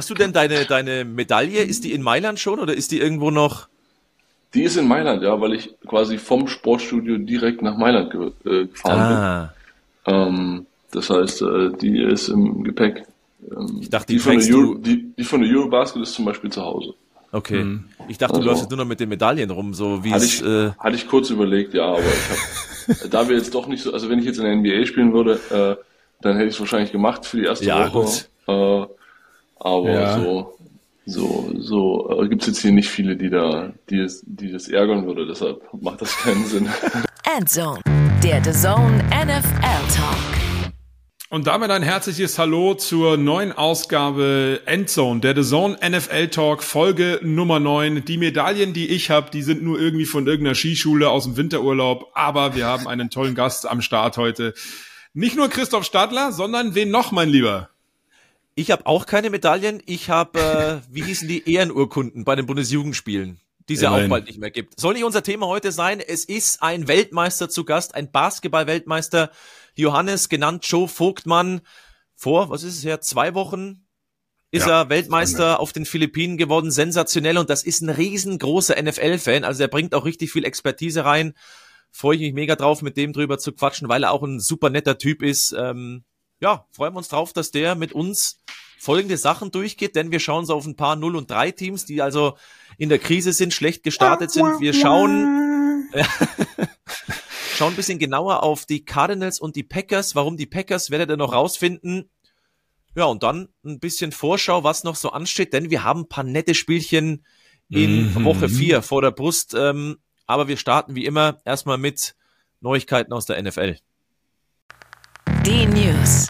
Hast du denn deine, deine Medaille, ist die in Mailand schon oder ist die irgendwo noch? Die ist in Mailand, ja, weil ich quasi vom Sportstudio direkt nach Mailand ge äh, gefahren ah. bin. Ähm, das heißt, äh, die ist im Gepäck. Ähm, ich dachte, die, die, von der Euro, die, die von der Eurobasket ist zum Beispiel zu Hause. Okay. Mhm. Ich dachte, also, du läufst jetzt nur noch mit den Medaillen rum, so wie hatte es. Ich, äh, hatte ich kurz überlegt, ja, aber ich hab, da wir jetzt doch nicht so, also wenn ich jetzt in der NBA spielen würde, äh, dann hätte ich es wahrscheinlich gemacht für die erste ja, Woche. Äh, aber ja. so, so, so äh, gibt es jetzt hier nicht viele, die da, die, es, die das ärgern würde, deshalb macht das keinen Sinn. Endzone, der The Zone NFL Talk. Und damit ein herzliches Hallo zur neuen Ausgabe Endzone, der The Zone NFL Talk, Folge Nummer 9. Die Medaillen, die ich habe, die sind nur irgendwie von irgendeiner Skischule aus dem Winterurlaub, aber wir haben einen tollen Gast am Start heute. Nicht nur Christoph Stadler, sondern wen noch, mein Lieber? Ich habe auch keine Medaillen. Ich habe, äh, wie hießen die Ehrenurkunden bei den Bundesjugendspielen? die es ja auch bald nicht mehr gibt. Soll nicht unser Thema heute sein. Es ist ein Weltmeister zu Gast, ein Basketball-Weltmeister, Johannes, genannt Joe Vogtmann. Vor, was ist es her, zwei Wochen ist ja, er Weltmeister auf den Philippinen geworden, sensationell und das ist ein riesengroßer NFL-Fan, also er bringt auch richtig viel Expertise rein. Freue ich mich mega drauf, mit dem drüber zu quatschen, weil er auch ein super netter Typ ist. Ähm, ja, freuen wir uns drauf, dass der mit uns folgende Sachen durchgeht, denn wir schauen so auf ein paar 0 und 3 Teams, die also in der Krise sind, schlecht gestartet sind. Wir schauen, schauen ein bisschen genauer auf die Cardinals und die Packers. Warum die Packers, werdet ihr noch rausfinden. Ja, und dann ein bisschen Vorschau, was noch so ansteht, denn wir haben ein paar nette Spielchen in mhm. Woche 4 vor der Brust. Ähm, aber wir starten wie immer erstmal mit Neuigkeiten aus der NFL. Die News.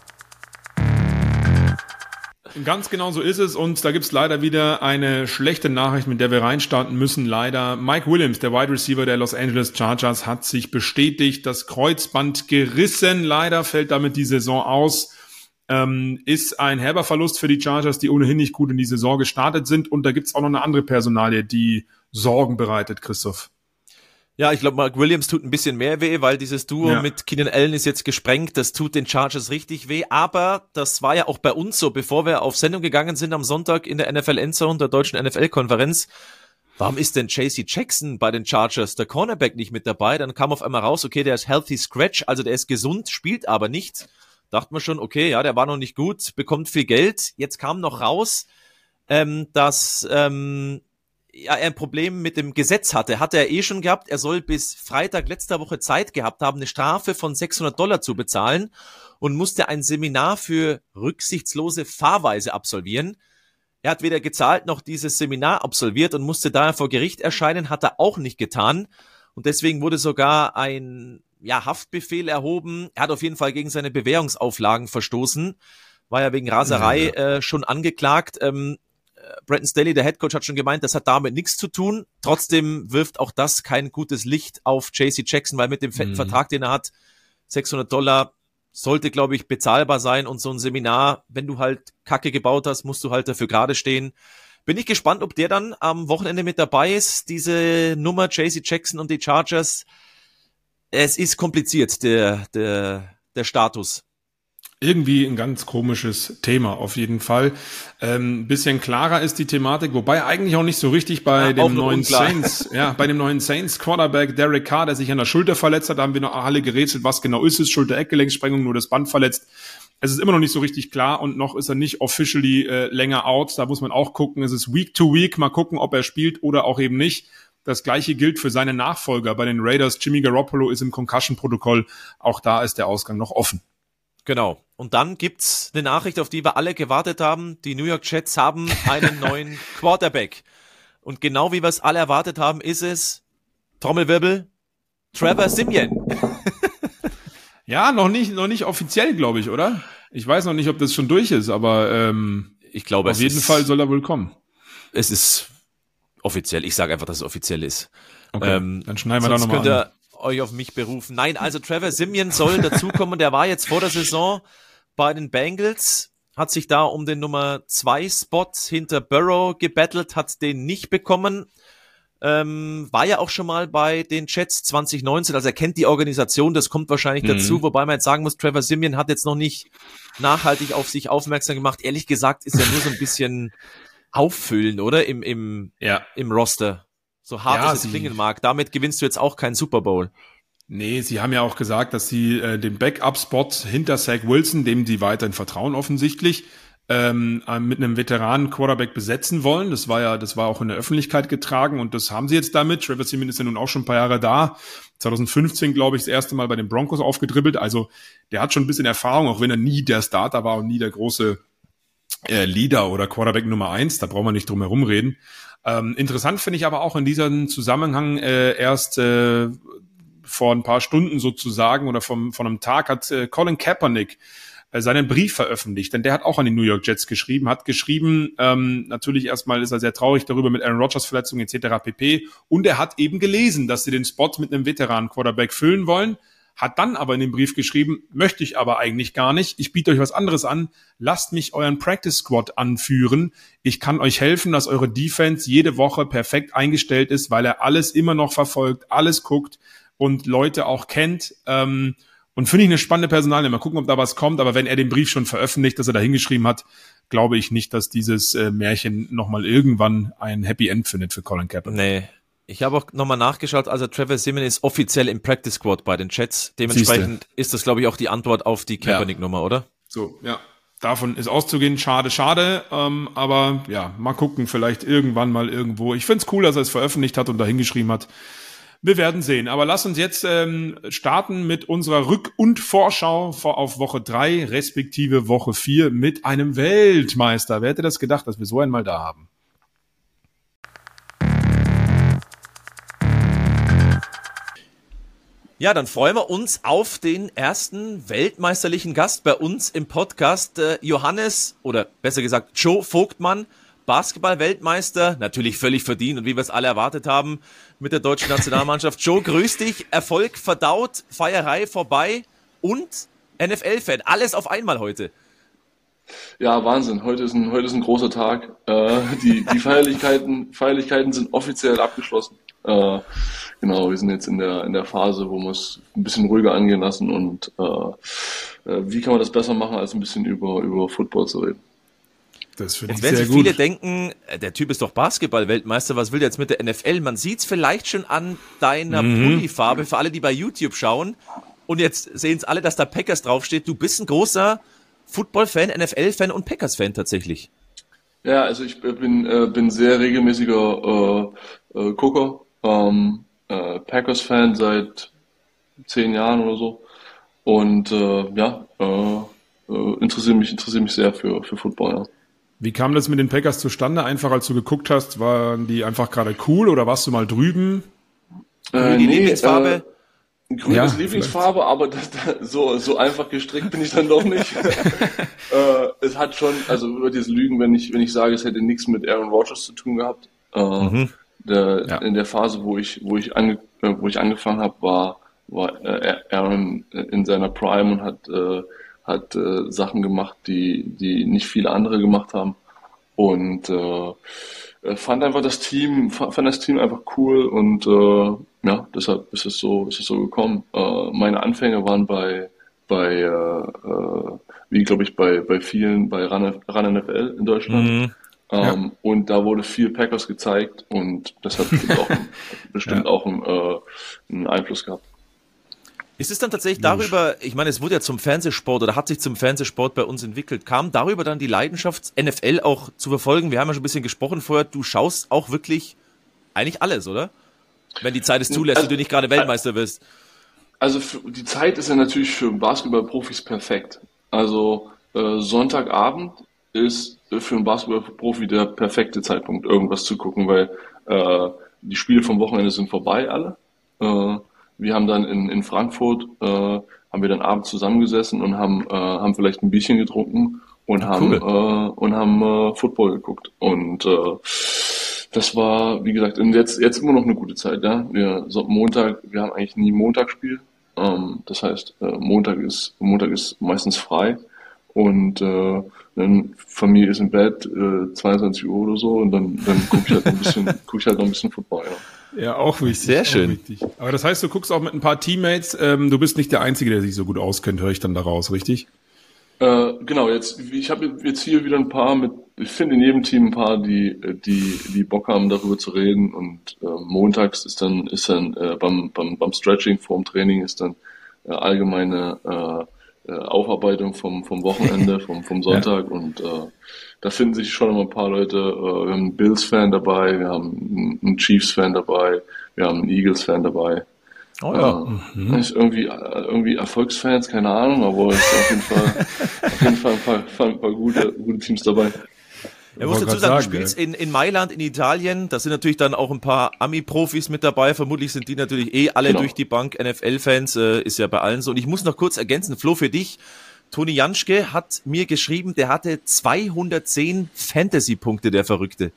Ganz genau so ist es und da gibt's leider wieder eine schlechte Nachricht, mit der wir reinstarten müssen. Leider Mike Williams, der Wide Receiver der Los Angeles Chargers, hat sich bestätigt, das Kreuzband gerissen. Leider fällt damit die Saison aus. Ähm, ist ein herber Verlust für die Chargers, die ohnehin nicht gut in die Saison gestartet sind. Und da gibt's auch noch eine andere Personalie, die Sorgen bereitet, Christoph. Ja, ich glaube, Mark Williams tut ein bisschen mehr weh, weil dieses Duo ja. mit Keenan Allen ist jetzt gesprengt. Das tut den Chargers richtig weh. Aber das war ja auch bei uns so, bevor wir auf Sendung gegangen sind am Sonntag in der NFL Endzone, der deutschen NFL-Konferenz. Warum ist denn JC Jackson bei den Chargers, der Cornerback, nicht mit dabei? Dann kam auf einmal raus, okay, der ist healthy scratch, also der ist gesund, spielt aber nicht. Dachte man schon, okay, ja, der war noch nicht gut, bekommt viel Geld. Jetzt kam noch raus, ähm, dass ähm, ja, er ein Problem mit dem Gesetz hatte. Hatte er eh schon gehabt. Er soll bis Freitag letzter Woche Zeit gehabt haben, eine Strafe von 600 Dollar zu bezahlen und musste ein Seminar für rücksichtslose Fahrweise absolvieren. Er hat weder gezahlt noch dieses Seminar absolviert und musste daher vor Gericht erscheinen, hat er auch nicht getan. Und deswegen wurde sogar ein ja, Haftbefehl erhoben. Er hat auf jeden Fall gegen seine Bewährungsauflagen verstoßen. War ja wegen Raserei äh, schon angeklagt. Ähm, Brandon Staley, der Headcoach, hat schon gemeint, das hat damit nichts zu tun. Trotzdem wirft auch das kein gutes Licht auf JC Jackson, weil mit dem fetten mhm. Vertrag, den er hat, 600 Dollar, sollte, glaube ich, bezahlbar sein. Und so ein Seminar, wenn du halt Kacke gebaut hast, musst du halt dafür gerade stehen. Bin ich gespannt, ob der dann am Wochenende mit dabei ist. Diese Nummer JC Jackson und die Chargers. Es ist kompliziert, der, der, der Status irgendwie ein ganz komisches Thema auf jeden Fall. Ähm, bisschen klarer ist die Thematik, wobei eigentlich auch nicht so richtig bei ja, dem neuen Saints, ja, bei dem neuen Saints Quarterback Derek Carr, der sich an der Schulter verletzt hat, da haben wir noch alle gerätselt, was genau ist es, Schulter-Eckgelenksprengung, nur das Band verletzt. Es ist immer noch nicht so richtig klar und noch ist er nicht officially äh, länger out. Da muss man auch gucken. Es ist Week to Week. Mal gucken, ob er spielt oder auch eben nicht. Das gleiche gilt für seine Nachfolger bei den Raiders. Jimmy Garoppolo ist im Concussion-Protokoll. Auch da ist der Ausgang noch offen. Genau. Und dann gibt's eine Nachricht, auf die wir alle gewartet haben. Die New York Jets haben einen neuen Quarterback. Und genau wie wir es alle erwartet haben, ist es Trommelwirbel Trevor Simeon. ja, noch nicht, noch nicht offiziell, glaube ich, oder? Ich weiß noch nicht, ob das schon durch ist, aber ähm, ich glaube, auf jeden ist, Fall soll er wohl kommen. Es ist offiziell. Ich sage einfach, dass es offiziell ist. Okay, ähm, dann schneiden wir da nochmal euch auf mich berufen. Nein, also Trevor Simeon soll dazukommen. Der war jetzt vor der Saison bei den Bengals, hat sich da um den Nummer zwei Spot hinter Burrow gebettelt, hat den nicht bekommen. ähm, war ja auch schon mal bei den Jets 2019, also er kennt die Organisation, das kommt wahrscheinlich mhm. dazu, wobei man jetzt sagen muss, Trevor Simeon hat jetzt noch nicht nachhaltig auf sich aufmerksam gemacht. Ehrlich gesagt ist er nur so ein bisschen auffüllen, oder? Im, im, ja. im Roster. So hart ja, es klingen mag. Damit gewinnst du jetzt auch keinen Super Bowl. Nee, sie haben ja auch gesagt, dass sie äh, den Backup-Spot hinter Zach Wilson, dem sie weiterhin vertrauen offensichtlich, ähm, äh, mit einem Veteranen-Quarterback besetzen wollen. Das war ja, das war auch in der Öffentlichkeit getragen und das haben sie jetzt damit. Trevor Simeon ist ja nun auch schon ein paar Jahre da. 2015, glaube ich, das erste Mal bei den Broncos aufgedribbelt. Also der hat schon ein bisschen Erfahrung, auch wenn er nie der Starter war und nie der große äh, Leader oder Quarterback Nummer eins. Da brauchen wir nicht drum herum reden. Ähm, interessant finde ich aber auch in diesem Zusammenhang äh, erst äh, vor ein paar Stunden sozusagen oder vom, von einem Tag hat äh, Colin Kaepernick äh, seinen Brief veröffentlicht, denn der hat auch an die New York Jets geschrieben, hat geschrieben, ähm, natürlich erstmal ist er sehr traurig darüber mit Aaron Rodgers Verletzung etc. pp. Und er hat eben gelesen, dass sie den Spot mit einem Veteran-Quarterback füllen wollen, hat dann aber in dem Brief geschrieben, möchte ich aber eigentlich gar nicht, ich biete euch was anderes an, lasst mich euren Practice Squad anführen, ich kann euch helfen, dass eure Defense jede Woche perfekt eingestellt ist, weil er alles immer noch verfolgt, alles guckt und Leute auch kennt. Ähm, und finde ich eine spannende Personalie. Mal gucken, ob da was kommt. Aber wenn er den Brief schon veröffentlicht, dass er da hingeschrieben hat, glaube ich nicht, dass dieses äh, Märchen nochmal irgendwann ein Happy End findet für Colin Kaepernick. Nee. Ich habe auch nochmal nachgeschaut, also Trevor Simmons ist offiziell im Practice Squad bei den Chats. Dementsprechend Siehste. ist das, glaube ich, auch die Antwort auf die Kaepernick-Nummer, oder? So, ja. Davon ist auszugehen, schade, schade. Ähm, aber ja, mal gucken, vielleicht irgendwann mal irgendwo. Ich finde es cool, dass er es veröffentlicht hat und da hingeschrieben hat. Wir werden sehen. Aber lass uns jetzt ähm, starten mit unserer Rück- und Vorschau auf Woche drei respektive Woche vier mit einem Weltmeister. Wer hätte das gedacht, dass wir so einmal da haben? Ja, dann freuen wir uns auf den ersten weltmeisterlichen Gast bei uns im Podcast. Äh, Johannes, oder besser gesagt Joe Vogtmann, Basketball-Weltmeister, natürlich völlig verdient und wie wir es alle erwartet haben mit der deutschen Nationalmannschaft. Joe, grüß dich. Erfolg verdaut, Feierei vorbei und NFL-Fan. Alles auf einmal heute. Ja, Wahnsinn. Heute ist ein, heute ist ein großer Tag. Äh, die die Feierlichkeiten, Feierlichkeiten sind offiziell abgeschlossen. Äh, genau, wir sind jetzt in der, in der Phase, wo wir es ein bisschen ruhiger angehen lassen und äh, äh wie kann man das besser machen, als ein bisschen über, über Football zu reden. Das finde ich sehr sich gut. viele denken, äh, der Typ ist doch Basketball-Weltmeister, was will der jetzt mit der NFL? Man sieht es vielleicht schon an deiner mhm. Pulli-Farbe, für alle, die bei YouTube schauen. Und jetzt sehen es alle, dass da Packers draufsteht. Du bist ein großer Football-Fan, NFL-Fan und Packers-Fan tatsächlich. Ja, also ich bin, äh, bin sehr regelmäßiger äh, äh, Gucker. Ähm, äh, Packers-Fan seit zehn Jahren oder so. Und äh, ja, interessiere mich, interessiere mich sehr für, für Football, ja. Wie kam das mit den Packers zustande? Einfach als du geguckt hast, waren die einfach gerade cool oder warst du mal drüben? Äh, die nee, Lieblingsfarbe? Äh, grün ja, ist Lieblingsfarbe, aber das, das, so, so einfach gestrickt bin ich dann doch nicht. äh, es hat schon, also über dieses Lügen, wenn ich, wenn ich sage, es hätte nichts mit Aaron Rodgers zu tun gehabt. Äh, mhm. Der, ja. In der Phase, wo ich, wo ich, ange, äh, wo ich angefangen habe, war, war äh, Aaron in seiner Prime und hat äh, hat äh, Sachen gemacht, die, die nicht viele andere gemacht haben. Und äh, fand einfach das Team, fand das Team einfach cool und äh, ja, deshalb ist es so, ist es so gekommen. Äh, meine Anfänge waren bei, bei äh, äh wie glaube ich bei, bei vielen, bei Run, Run NFL in Deutschland. Mhm. Ja. Ähm, und da wurde viel Packers gezeigt und das hat bestimmt auch, bestimmt ja. auch einen, äh, einen Einfluss gehabt. Ist es dann tatsächlich darüber, ich meine, es wurde ja zum Fernsehsport oder hat sich zum Fernsehsport bei uns entwickelt, kam darüber dann die Leidenschaft, NFL auch zu verfolgen? Wir haben ja schon ein bisschen gesprochen vorher, du schaust auch wirklich eigentlich alles, oder? Wenn die Zeit es zulässt also, und du nicht gerade Weltmeister bist. Also die Zeit ist ja natürlich für Basketballprofis perfekt. Also äh, Sonntagabend ist für einen Basketballprofi der perfekte Zeitpunkt, irgendwas zu gucken, weil äh, die Spiele vom Wochenende sind vorbei alle. Äh, wir haben dann in, in Frankfurt, äh, haben wir dann abends zusammengesessen und haben, äh, haben vielleicht ein Bierchen getrunken und haben, cool. äh, und haben äh, Football geguckt. Und äh, das war, wie gesagt, jetzt, jetzt immer noch eine gute Zeit. Ja? Wir, so Montag, wir haben eigentlich nie Montagsspiel. Ähm, das heißt, äh, Montag ist Montag ist meistens frei und äh, dann Familie ist im Bett, äh, 22 Uhr oder so und dann, dann gucke ich halt ein bisschen, guck ich halt noch ein bisschen Football. Ja. Ja, auch wichtig. Sehr schön. Wichtig. Aber das heißt, du guckst auch mit ein paar Teammates. Ähm, du bist nicht der Einzige, der sich so gut auskennt, höre ich dann daraus, richtig? Äh, genau, jetzt ich habe jetzt hier wieder ein paar mit. Ich finde in jedem Team ein paar, die die die Bock haben, darüber zu reden. Und äh, montags ist dann ist dann äh, beim, beim beim Stretching vorm Training ist dann äh, allgemeine äh, äh, Aufarbeitung vom vom Wochenende, vom vom Sonntag ja. und äh, da finden sich schon immer ein paar Leute. Äh, wir haben einen Bills-Fan dabei, wir haben einen Chiefs-Fan dabei, wir haben einen Eagles-Fan dabei. Oh ja. Äh, mhm. Ist irgendwie, irgendwie Erfolgsfans, keine Ahnung, aber es ist auf jeden Fall, auf jeden Fall ein paar, ein paar gute, gute Teams dabei. Er muss dazu sagen, du spielst in, in Mailand, in Italien. Da sind natürlich dann auch ein paar Ami-Profis mit dabei. Vermutlich sind die natürlich eh alle genau. durch die Bank NFL-Fans. Äh, ist ja bei allen so. Und ich muss noch kurz ergänzen, Flo, für dich. Toni Janschke hat mir geschrieben, der hatte 210 Fantasy-Punkte, der Verrückte.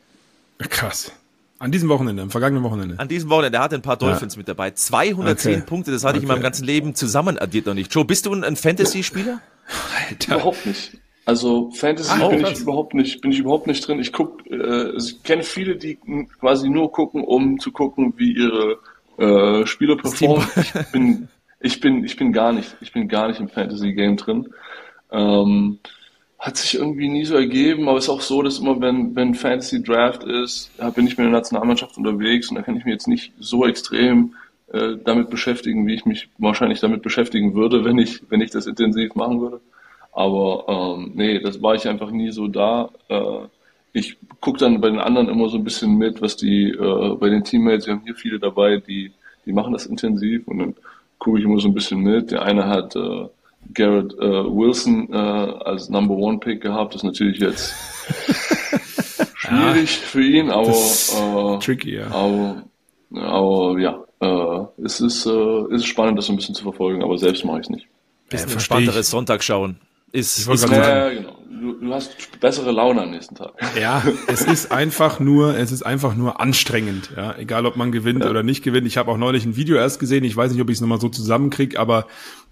Krass. An diesem Wochenende, am vergangenen Wochenende. An diesem Wochenende, der hatte ein paar Dolphins ja. mit dabei. 210 okay. Punkte, das hatte okay. ich in meinem ganzen Leben zusammen addiert noch nicht. Joe, bist du ein Fantasy-Spieler? Alter. Überhaupt nicht. Also Fantasy ah, bin ich überhaupt nicht, bin ich überhaupt nicht drin. Ich guck, äh, ich kenne viele, die quasi nur gucken, um zu gucken, wie ihre äh, Spieler performen. Ich bin ich bin, ich bin gar nicht, ich bin gar nicht im Fantasy-Game drin. Ähm, hat sich irgendwie nie so ergeben, aber es ist auch so, dass immer, wenn, wenn Fantasy Draft ist, bin ich mit der Nationalmannschaft unterwegs und da kann ich mich jetzt nicht so extrem äh, damit beschäftigen, wie ich mich wahrscheinlich damit beschäftigen würde, wenn ich, wenn ich das intensiv machen würde. Aber ähm, nee, das war ich einfach nie so da. Äh, ich gucke dann bei den anderen immer so ein bisschen mit, was die äh, bei den Teammates, wir haben hier viele dabei, die, die machen das intensiv und dann gucke ich immer so ein bisschen mit. Der eine hat äh, Garrett äh, Wilson äh, als Number One Pick gehabt. Das ist natürlich jetzt schwierig ja, für ihn, aber äh, tricky, ja. Aber, aber ja, äh, es ist, äh, es ist spannend, das so ein bisschen zu verfolgen, aber selbst mache ich es nicht. Bisschen ja, entspannteres Sonntag schauen. Ist, ist ja, genau. Du, du, hast bessere Laune am nächsten Tag. Ja, es ist einfach nur, es ist einfach nur anstrengend, ja, egal ob man gewinnt ja. oder nicht gewinnt. Ich habe auch neulich ein Video erst gesehen, ich weiß nicht, ob ich es nochmal so zusammenkriege, aber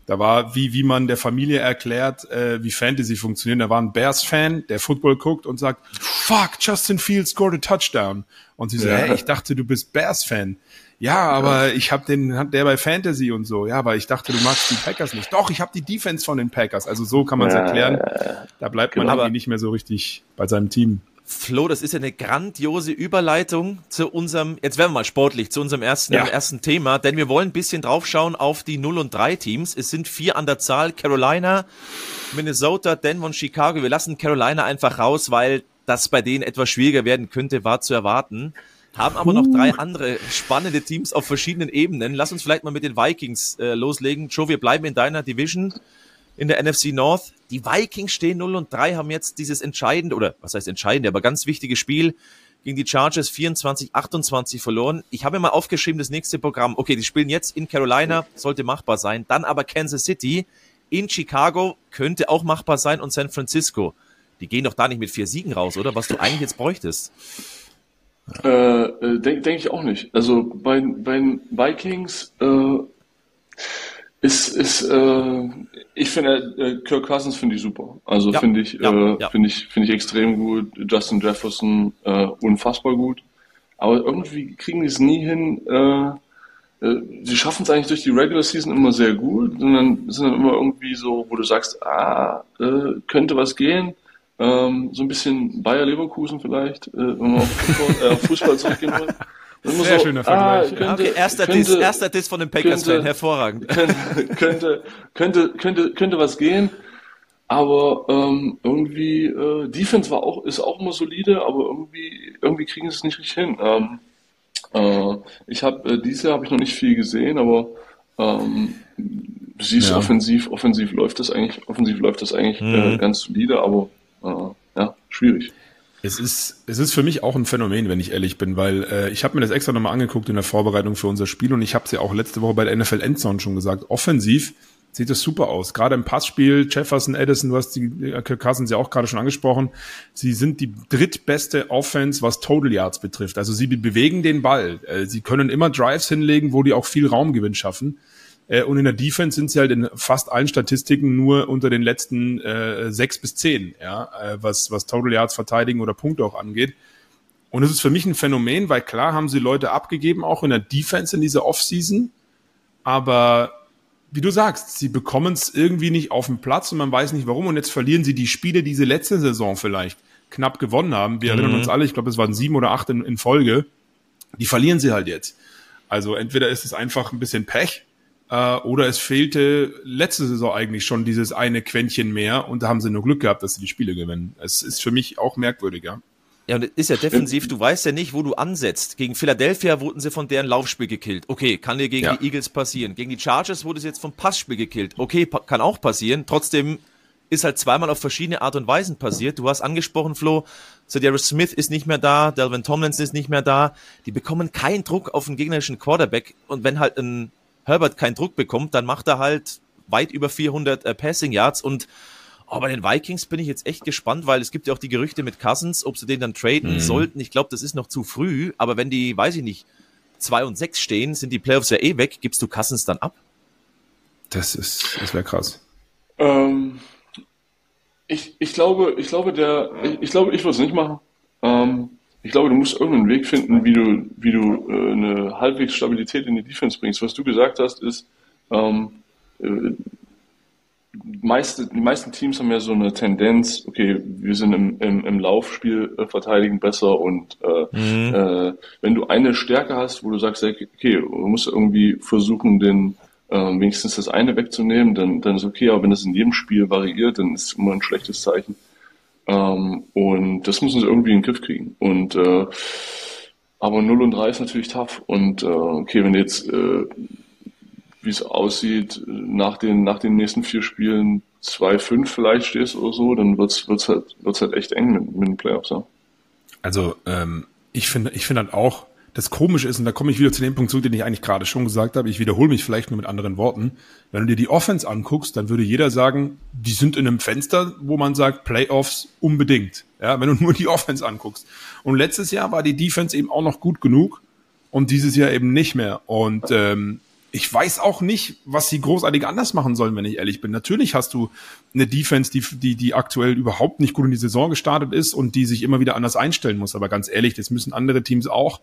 da war, wie, wie man der Familie erklärt, äh, wie Fantasy funktioniert. Da war ein Bears-Fan, der Football guckt und sagt, fuck, Justin Fields scored a touchdown. Und sie so, ja. hey, ich dachte, du bist Bears-Fan. Ja, aber ich habe den, hat der bei Fantasy und so. Ja, aber ich dachte, du magst die Packers nicht. Doch, ich habe die Defense von den Packers. Also so kann man es ja, erklären. Da bleibt man genau. irgendwie nicht mehr so richtig bei seinem Team. Flo, das ist ja eine grandiose Überleitung zu unserem, jetzt werden wir mal sportlich, zu unserem ersten, ja. ersten Thema, denn wir wollen ein bisschen draufschauen auf die 0 und 3 Teams. Es sind vier an der Zahl, Carolina, Minnesota, Denver und Chicago. Wir lassen Carolina einfach raus, weil das bei denen etwas schwieriger werden könnte, war zu erwarten haben aber noch drei andere spannende Teams auf verschiedenen Ebenen. Lass uns vielleicht mal mit den Vikings äh, loslegen. Joe, wir bleiben in deiner Division in der NFC North. Die Vikings stehen 0 und 3, haben jetzt dieses entscheidende, oder was heißt entscheidende, aber ganz wichtige Spiel gegen die Chargers 24-28 verloren. Ich habe mir mal aufgeschrieben, das nächste Programm. Okay, die spielen jetzt in Carolina, sollte machbar sein. Dann aber Kansas City, in Chicago könnte auch machbar sein und San Francisco. Die gehen doch da nicht mit vier Siegen raus, oder? Was du eigentlich jetzt bräuchtest. Äh, äh, Denke denk ich auch nicht. Also bei, bei den Vikings äh, ist, ist äh, ich finde äh, Kirk Cousins finde ich super. Also ja, finde ich, ja, äh, finde ich, finde ich extrem gut. Justin Jefferson unfassbar gut. Aber irgendwie kriegen die es nie hin. Sie schaffen es eigentlich durch die Regular Season immer sehr gut, sondern sind dann immer irgendwie so, wo du sagst, ah, könnte was gehen. Ähm, so ein bisschen Bayer Leverkusen vielleicht, äh, wenn man auf Fußball, äh, auf Fußball zurückgehen will. Sehr so, schöner Vergleich. Ah, könnte, okay, erster, könnte, Diss, erster Diss von dem Packers-Fan, hervorragend. Könnte, könnte, könnte, könnte, was gehen, aber ähm, irgendwie, äh, Defense war auch, ist auch immer solide, aber irgendwie, irgendwie kriegen sie es nicht richtig hin. Ähm, äh, ich habe äh, dieses Jahr habe ich noch nicht viel gesehen, aber ähm, du siehst ja. offensiv, offensiv läuft das eigentlich, offensiv läuft das eigentlich mhm. äh, ganz solide, aber äh, ja, schwierig. Es ist, es ist für mich auch ein Phänomen, wenn ich ehrlich bin, weil äh, ich habe mir das extra nochmal angeguckt in der Vorbereitung für unser Spiel und ich habe es ja auch letzte Woche bei der NFL Endzone schon gesagt. Offensiv sieht das super aus. Gerade im Passspiel, Jefferson, Edison, du hast die äh, Kirk Cousins ja auch gerade schon angesprochen. Sie sind die drittbeste Offense, was Total Yards betrifft. Also sie bewegen den Ball. Äh, sie können immer Drives hinlegen, wo die auch viel Raumgewinn schaffen. Äh, und in der Defense sind sie halt in fast allen Statistiken nur unter den letzten äh, sechs bis zehn, ja, äh, was, was Total Yards verteidigen oder Punkte auch angeht. Und es ist für mich ein Phänomen, weil klar haben sie Leute abgegeben, auch in der Defense in dieser Offseason. Aber wie du sagst, sie bekommen es irgendwie nicht auf den Platz und man weiß nicht warum. Und jetzt verlieren sie die Spiele, die sie letzte Saison vielleicht knapp gewonnen haben. Wir mhm. erinnern uns alle, ich glaube, es waren sieben oder acht in, in Folge. Die verlieren sie halt jetzt. Also entweder ist es einfach ein bisschen Pech äh, oder es fehlte letzte Saison eigentlich schon dieses eine Quäntchen mehr und da haben sie nur Glück gehabt, dass sie die Spiele gewinnen. Es ist für mich auch merkwürdiger. Ja, und ist ja defensiv, du weißt ja nicht, wo du ansetzt. Gegen Philadelphia wurden sie von deren Laufspiel gekillt. Okay, kann dir gegen ja. die Eagles passieren. Gegen die Chargers wurde sie jetzt vom Passspiel gekillt. Okay, kann auch passieren. Trotzdem ist halt zweimal auf verschiedene Art und Weisen passiert. Du hast angesprochen, Flo, Darius Smith ist nicht mehr da, Delvin Tomlinson ist nicht mehr da. Die bekommen keinen Druck auf den gegnerischen Quarterback. Und wenn halt ein Herbert keinen Druck bekommt, dann macht er halt weit über 400 äh, Passing Yards und oh, bei den Vikings bin ich jetzt echt gespannt, weil es gibt ja auch die Gerüchte mit Cousins, ob sie den dann traden mhm. sollten. Ich glaube, das ist noch zu früh, aber wenn die, weiß ich nicht, zwei und sechs stehen, sind die Playoffs ja eh weg. Gibst du Cousins dann ab? Das ist, das wäre krass. Ähm, ich, ich glaube, ich glaube, der, ich, ich glaube, ich würde es nicht machen. Ähm, ich glaube, du musst irgendeinen Weg finden, wie du, wie du äh, eine halbwegs Stabilität in die Defense bringst. Was du gesagt hast, ist, ähm, äh, meiste, die meisten Teams haben ja so eine Tendenz, okay, wir sind im, im, im Laufspiel äh, verteidigen besser und äh, mhm. äh, wenn du eine Stärke hast, wo du sagst, okay, du musst irgendwie versuchen, den äh, wenigstens das eine wegzunehmen, dann, dann ist okay, aber wenn das in jedem Spiel variiert, dann ist es immer ein schlechtes Zeichen. Ähm, und das müssen sie irgendwie in den Griff kriegen. Und äh, aber 0 und 3 ist natürlich tough. Und äh, okay, wenn jetzt, äh, wie es aussieht, nach den, nach den nächsten vier Spielen 2-5 vielleicht stehst oder so, dann wird's wird's halt, wird's halt echt eng mit, mit den Playoffs, ja. Also ähm, ich finde ich finde halt auch, das Komische ist, und da komme ich wieder zu dem Punkt zurück, den ich eigentlich gerade schon gesagt habe, ich wiederhole mich vielleicht nur mit anderen Worten. Wenn du dir die Offense anguckst, dann würde jeder sagen, die sind in einem Fenster, wo man sagt, Playoffs unbedingt. Ja, wenn du nur die Offense anguckst. Und letztes Jahr war die Defense eben auch noch gut genug und dieses Jahr eben nicht mehr. Und ähm, ich weiß auch nicht, was sie großartig anders machen sollen, wenn ich ehrlich bin. Natürlich hast du eine Defense, die, die, die aktuell überhaupt nicht gut in die Saison gestartet ist und die sich immer wieder anders einstellen muss. Aber ganz ehrlich, das müssen andere Teams auch.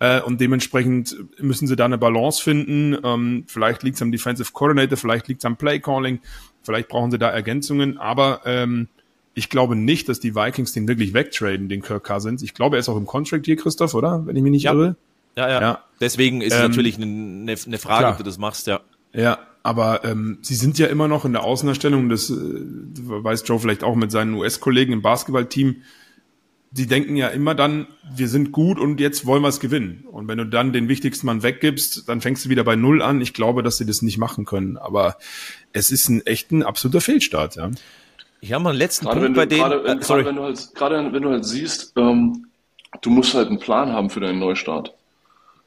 Äh, und dementsprechend müssen sie da eine Balance finden. Ähm, vielleicht liegt es am Defensive Coordinator, vielleicht liegt es am Play Calling, vielleicht brauchen sie da Ergänzungen. Aber ähm, ich glaube nicht, dass die Vikings den wirklich wegtraden, den Kirk Cousins. Ich glaube, er ist auch im Contract hier, Christoph, oder? Wenn ich mich nicht ja. irre. Ja, ja. ja. Deswegen ist ähm, es natürlich eine, eine Frage, klar. ob du das machst, ja. Ja, aber ähm, sie sind ja immer noch in der Außenerstellung, das äh, weiß Joe vielleicht auch mit seinen US-Kollegen im Basketballteam, die denken ja immer dann, wir sind gut und jetzt wollen wir es gewinnen. Und wenn du dann den wichtigsten Mann weggibst, dann fängst du wieder bei Null an. Ich glaube, dass sie das nicht machen können. Aber es ist ein echt ein absoluter Fehlstart, ja. Ich habe mal einen letzten gerade Punkt bei denen. Gerade, äh, sorry. wenn du halt, gerade wenn du halt siehst, ähm, du musst halt einen Plan haben für deinen Neustart.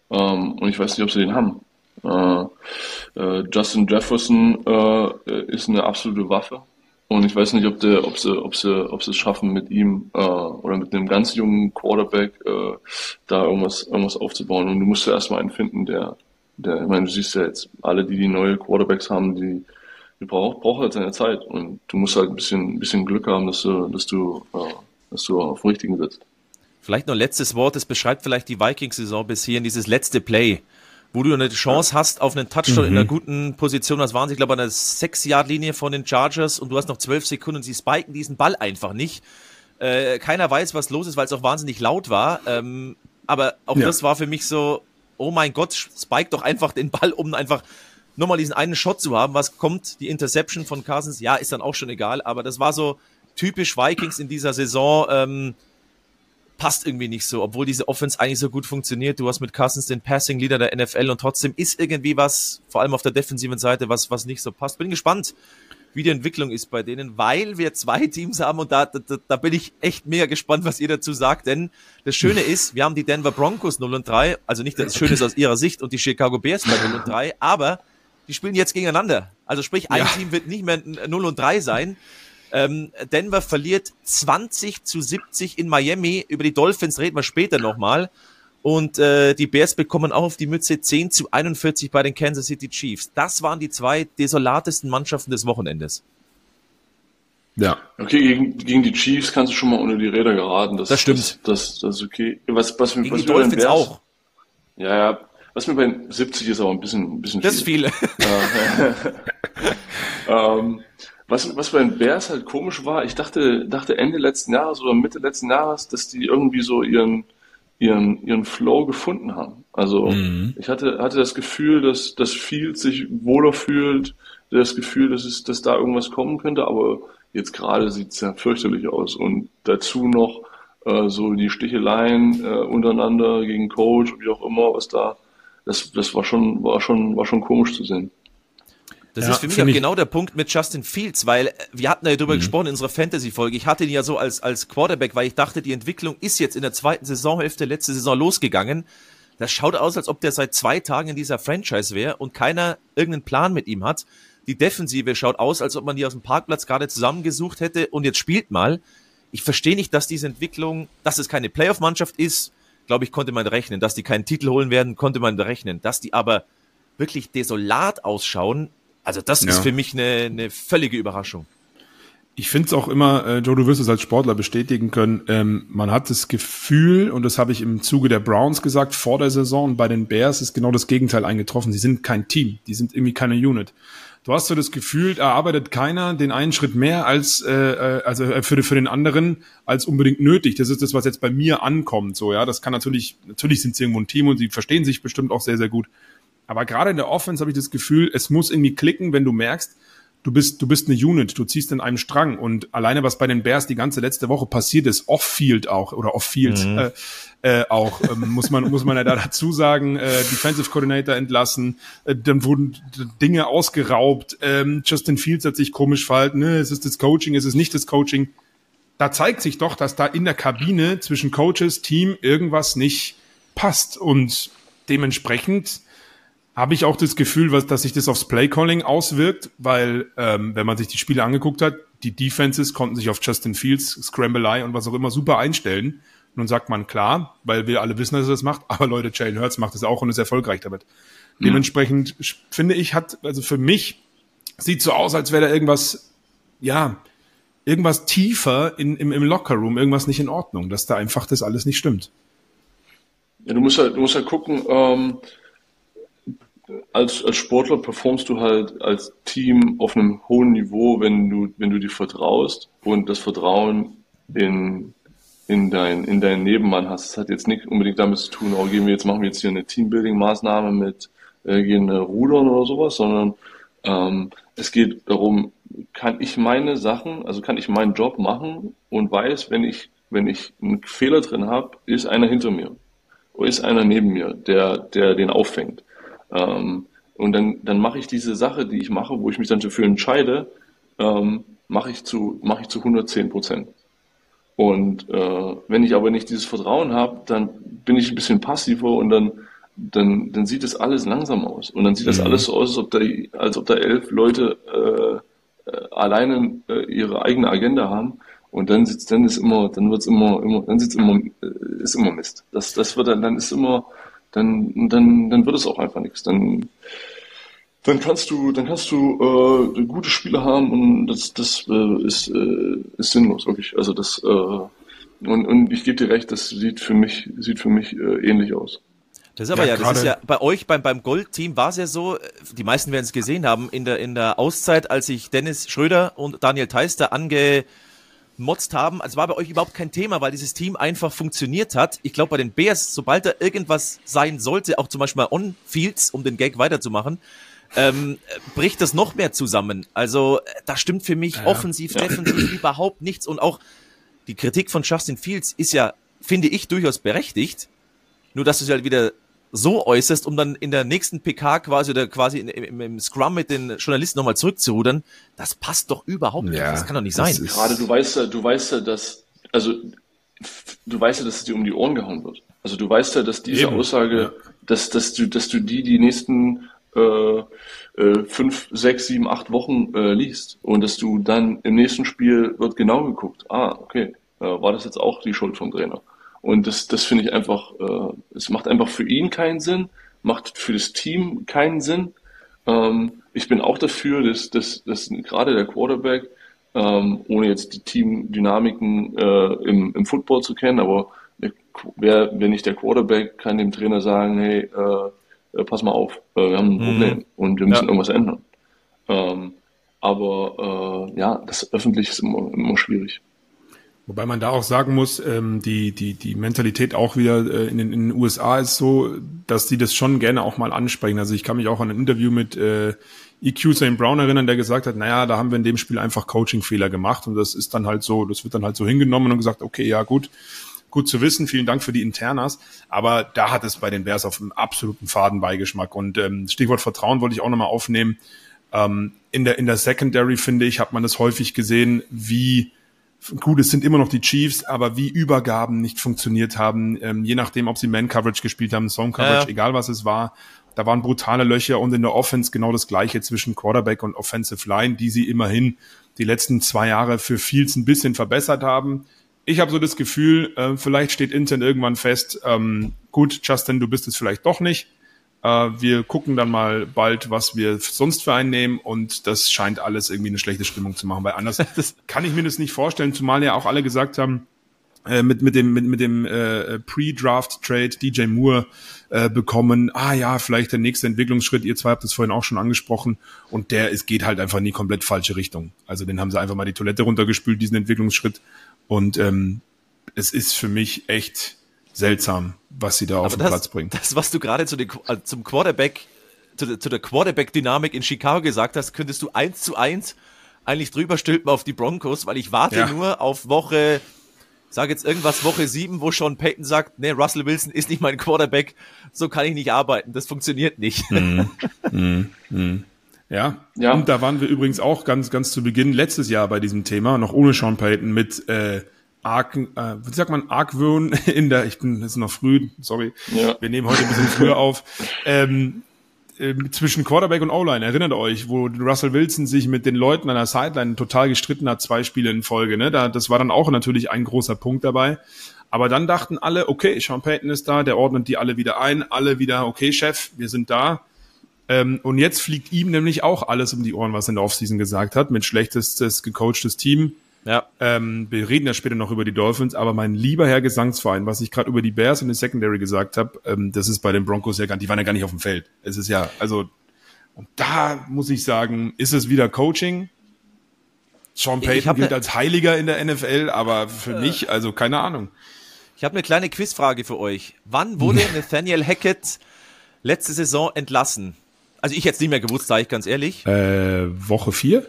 Ähm, und ich weiß nicht, ob sie den haben. Äh, äh, Justin Jefferson äh, ist eine absolute Waffe. Und ich weiß nicht, ob, der, ob, sie, ob, sie, ob sie es schaffen, mit ihm äh, oder mit einem ganz jungen Quarterback äh, da irgendwas, irgendwas aufzubauen. Und du musst ja erstmal einen finden, der, der, ich meine, du siehst ja jetzt, alle, die die neue Quarterbacks haben, die, die braucht, braucht halt seine Zeit. Und du musst halt ein bisschen, bisschen Glück haben, dass du, dass du, äh, dass du auf dem richtigen sitzt. Vielleicht noch letztes Wort, es beschreibt vielleicht die Vikings-Saison bis hierhin, dieses letzte Play wo du eine Chance hast auf einen Touchdown mhm. in einer guten Position. Das waren sie, glaube ich, an der 6-Yard-Linie von den Chargers und du hast noch 12 Sekunden und sie spiken diesen Ball einfach nicht. Äh, keiner weiß, was los ist, weil es auch wahnsinnig laut war. Ähm, aber auch ja. das war für mich so, oh mein Gott, spike doch einfach den Ball, um einfach nochmal diesen einen Shot zu haben. Was kommt? Die Interception von Cousins? Ja, ist dann auch schon egal. Aber das war so typisch Vikings in dieser Saison. Ähm, passt irgendwie nicht so, obwohl diese Offense eigentlich so gut funktioniert. Du hast mit Cousins den Passing Leader der NFL und trotzdem ist irgendwie was, vor allem auf der defensiven Seite, was, was nicht so passt. Bin gespannt, wie die Entwicklung ist bei denen, weil wir zwei Teams haben und da, da, da bin ich echt mega gespannt, was ihr dazu sagt, denn das Schöne ist, wir haben die Denver Broncos 0 und 3, also nicht das Schöne ist aus ihrer Sicht und die Chicago Bears bei 0 und 3, aber die spielen jetzt gegeneinander. Also sprich, ein ja. Team wird nicht mehr 0 und 3 sein. Ähm, Denver verliert 20 zu 70 in Miami. Über die Dolphins reden wir später nochmal. Und äh, die Bears bekommen auch auf die Mütze 10 zu 41 bei den Kansas City Chiefs. Das waren die zwei desolatesten Mannschaften des Wochenendes. Ja. Okay, gegen, gegen die Chiefs kannst du schon mal unter die Räder geraten. Das, das stimmt. Das, das, das ist okay. Was, was, gegen was die Dolphins Bears, auch. Ja, ja. Was mir bei 70 ist aber ein bisschen, ein bisschen das viel. Das ist viel. ähm, was, was bei den Bears halt komisch war, ich dachte, dachte Ende letzten Jahres oder Mitte letzten Jahres, dass die irgendwie so ihren, ihren, ihren Flow gefunden haben. Also mhm. ich hatte, hatte das Gefühl, dass, dass Fields sich wohler fühlt, das Gefühl, dass, es, dass da irgendwas kommen könnte, aber jetzt gerade sieht es ja fürchterlich aus. Und dazu noch äh, so die Sticheleien äh, untereinander gegen Coach, wie auch immer, was da, das, das war schon, war schon, war schon komisch zu sehen. Das ja, ist für mich, für mich genau der Punkt mit Justin Fields, weil äh, wir hatten ja darüber mhm. gesprochen in unserer Fantasy-Folge. Ich hatte ihn ja so als, als Quarterback, weil ich dachte, die Entwicklung ist jetzt in der zweiten Saisonhälfte letzte Saison losgegangen. Das schaut aus, als ob der seit zwei Tagen in dieser Franchise wäre und keiner irgendeinen Plan mit ihm hat. Die Defensive schaut aus, als ob man die aus dem Parkplatz gerade zusammengesucht hätte und jetzt spielt mal. Ich verstehe nicht, dass diese Entwicklung, dass es keine Playoff-Mannschaft ist, glaube ich, konnte man rechnen. Dass die keinen Titel holen werden, konnte man rechnen. Dass die aber wirklich desolat ausschauen, also das ja. ist für mich eine, eine völlige Überraschung. Ich finde es auch immer, äh, Joe, du wirst es als Sportler bestätigen können, ähm, man hat das Gefühl, und das habe ich im Zuge der Browns gesagt, vor der Saison, bei den Bears ist genau das Gegenteil eingetroffen. Sie sind kein Team, die sind irgendwie keine Unit. Du hast so das Gefühl, da arbeitet keiner den einen Schritt mehr als äh, äh also äh, für, für den anderen als unbedingt nötig. Das ist das, was jetzt bei mir ankommt. So ja, das kann natürlich natürlich sind sie irgendwo ein Team und sie verstehen sich bestimmt auch sehr sehr gut. Aber gerade in der Offense habe ich das Gefühl, es muss irgendwie klicken, wenn du merkst, du bist, du bist eine Unit, du ziehst in einem Strang. Und alleine, was bei den Bears die ganze letzte Woche passiert ist, off-field auch, oder off-field mhm. äh, äh, auch, ähm, muss man, muss man ja da dazu sagen, äh, Defensive Coordinator entlassen, äh, dann wurden Dinge ausgeraubt, ähm, Justin Fields hat sich komisch verhalten, ne, es ist das Coaching, es ist nicht das Coaching. Da zeigt sich doch, dass da in der Kabine zwischen Coaches, Team irgendwas nicht passt. Und dementsprechend habe ich auch das Gefühl, was, dass sich das aufs Playcalling auswirkt, weil ähm, wenn man sich die Spiele angeguckt hat, die Defenses konnten sich auf Justin Fields, Scramblei und was auch immer super einstellen. Nun sagt man klar, weil wir alle wissen, dass er das macht, aber Leute, Jalen Hurts macht es auch und ist erfolgreich damit. Mhm. Dementsprechend finde ich, hat, also für mich sieht so aus, als wäre da irgendwas, ja, irgendwas tiefer in, im, im Lockerroom, irgendwas nicht in Ordnung, dass da einfach das alles nicht stimmt. Ja, du musst halt, du musst halt gucken, ähm, als, als Sportler performst du halt als Team auf einem hohen Niveau, wenn du, wenn du dir vertraust und das Vertrauen in, in dein, in deinen Nebenmann hast. Das hat jetzt nicht unbedingt damit zu tun, oh, gehen wir jetzt, machen wir jetzt hier eine Teambuilding-Maßnahme mit, äh, gehen äh, rudern oder sowas, sondern, ähm, es geht darum, kann ich meine Sachen, also kann ich meinen Job machen und weiß, wenn ich, wenn ich einen Fehler drin habe, ist einer hinter mir. Oder ist einer neben mir, der, der den auffängt. Ähm, und dann, dann mache ich diese Sache, die ich mache, wo ich mich dann dafür entscheide, ähm, mache ich zu, mache ich zu 110 Prozent. Und äh, wenn ich aber nicht dieses Vertrauen habe, dann bin ich ein bisschen passiver und dann, dann, dann sieht das alles langsam aus. Und dann sieht das mhm. alles so aus, als ob da, als ob da elf Leute äh, äh, alleine äh, ihre eigene Agenda haben. Und dann sitzt, dann ist immer, dann wird's immer, immer, dann sitzt immer, äh, ist immer Mist. Das, das wird dann, dann ist immer, dann, dann, dann wird es auch einfach nichts. Dann, dann kannst du, dann kannst du äh, gute Spiele haben und das, das äh, ist, äh, ist sinnlos, wirklich. Also das äh, und, und ich gebe dir recht, das sieht für mich, sieht für mich äh, ähnlich aus. Das ist aber ja, ja das ist ja bei euch beim, beim Gold-Team war es ja so, die meisten werden es gesehen haben, in der, in der Auszeit, als ich Dennis Schröder und Daniel Theister ange, gemotzt haben. Also war bei euch überhaupt kein Thema, weil dieses Team einfach funktioniert hat. Ich glaube, bei den Bears, sobald da irgendwas sein sollte, auch zum Beispiel on-fields, um den Gag weiterzumachen, ähm, bricht das noch mehr zusammen. Also da stimmt für mich ja, offensiv, ja. defensiv überhaupt nichts. Und auch die Kritik von Justin Fields ist ja, finde ich, durchaus berechtigt. Nur, dass du es halt wieder so äußerst, um dann in der nächsten PK quasi oder quasi im, im Scrum mit den Journalisten nochmal zurückzurudern, das passt doch überhaupt nicht. Ja, das kann doch nicht sein. Gerade du weißt ja, du weißt ja, dass, also du weißt ja, dass es dir um die Ohren gehauen wird. Also du weißt ja, dass diese Eben. Aussage, ja. dass, dass du, dass du die die nächsten äh, äh, fünf, sechs, sieben, acht Wochen äh, liest und dass du dann im nächsten Spiel wird genau geguckt. Ah, okay, äh, war das jetzt auch die Schuld vom Trainer? Und das, das finde ich einfach, äh, es macht einfach für ihn keinen Sinn, macht für das Team keinen Sinn. Ähm, ich bin auch dafür, dass, dass, dass gerade der Quarterback ähm, ohne jetzt die Teamdynamiken äh, im, im Football zu kennen, aber wer, wenn nicht der Quarterback, kann dem Trainer sagen, hey, äh, äh, pass mal auf, äh, wir haben ein mhm. Problem und wir müssen ja. irgendwas ändern. Ähm, aber äh, ja, das öffentlich ist immer, immer schwierig. Wobei man da auch sagen muss, ähm, die, die, die Mentalität auch wieder äh, in, den, in den USA ist so, dass die das schon gerne auch mal ansprechen. Also ich kann mich auch an ein Interview mit äh, EQ St. Brown erinnern, der gesagt hat, naja, da haben wir in dem Spiel einfach Coaching-Fehler gemacht und das ist dann halt so, das wird dann halt so hingenommen und gesagt, okay, ja gut, gut zu wissen, vielen Dank für die Internas, aber da hat es bei den Bears auf einem absoluten Fadenbeigeschmack und ähm, Stichwort Vertrauen wollte ich auch nochmal aufnehmen. Ähm, in der in der Secondary finde ich, hat man das häufig gesehen, wie gut, es sind immer noch die Chiefs, aber wie Übergaben nicht funktioniert haben, ähm, je nachdem, ob sie Man-Coverage gespielt haben, Zone-Coverage, ja. egal was es war, da waren brutale Löcher und in der Offense genau das gleiche zwischen Quarterback und Offensive Line, die sie immerhin die letzten zwei Jahre für Fields ein bisschen verbessert haben. Ich habe so das Gefühl, äh, vielleicht steht intern irgendwann fest, ähm, gut, Justin, du bist es vielleicht doch nicht. Äh, wir gucken dann mal bald, was wir sonst für einen nehmen und das scheint alles irgendwie eine schlechte Stimmung zu machen, weil anders kann ich mir das nicht vorstellen, zumal ja auch alle gesagt haben, äh, mit, mit dem, mit, mit dem äh, Pre-Draft-Trade DJ Moore äh, bekommen, ah ja, vielleicht der nächste Entwicklungsschritt, ihr zwei habt es vorhin auch schon angesprochen, und der es geht halt einfach in die komplett falsche Richtung. Also den haben sie einfach mal die Toilette runtergespült, diesen Entwicklungsschritt. Und ähm, es ist für mich echt seltsam, was sie da auf den das, Platz bringen. Das, was du gerade zu den, äh, zum Quarterback, zu, zu der Quarterback-Dynamik in Chicago gesagt hast, könntest du eins zu eins eigentlich drüber stülpen auf die Broncos, weil ich warte ja. nur auf Woche, sag jetzt irgendwas Woche sieben, wo Sean Payton sagt, nee, Russell Wilson ist nicht mein Quarterback, so kann ich nicht arbeiten, das funktioniert nicht. Mm, mm, mm. Ja. ja, und da waren wir übrigens auch ganz, ganz zu Beginn letztes Jahr bei diesem Thema, noch ohne Sean Payton, mit äh, Arg, äh, wie sagt man, Argwöhn in der, ich bin, es ist noch früh, sorry, ja. wir nehmen heute ein bisschen früher auf, ähm, äh, zwischen Quarterback und O-Line, erinnert euch, wo Russell Wilson sich mit den Leuten an der Sideline total gestritten hat, zwei Spiele in Folge, ne? Da, das war dann auch natürlich ein großer Punkt dabei. Aber dann dachten alle, okay, Sean Payton ist da, der ordnet die alle wieder ein, alle wieder, okay, Chef, wir sind da. Ähm, und jetzt fliegt ihm nämlich auch alles um die Ohren, was er in der Offseason gesagt hat, mit schlechtestes gecoachtes Team, ja. Ähm, wir reden ja später noch über die Dolphins, aber mein lieber Herr Gesangsverein, was ich gerade über die Bears in der Secondary gesagt habe, ähm, das ist bei den Broncos ja gar nicht, die waren ja gar nicht auf dem Feld. Es ist ja, also, und da muss ich sagen, ist es wieder Coaching. Sean Payton gilt ne, als Heiliger in der NFL, aber für äh, mich, also keine Ahnung. Ich habe eine kleine Quizfrage für euch. Wann wurde Nathaniel Hackett letzte Saison entlassen? Also ich jetzt nicht mehr gewusst, sage ich ganz ehrlich. Äh, Woche vier?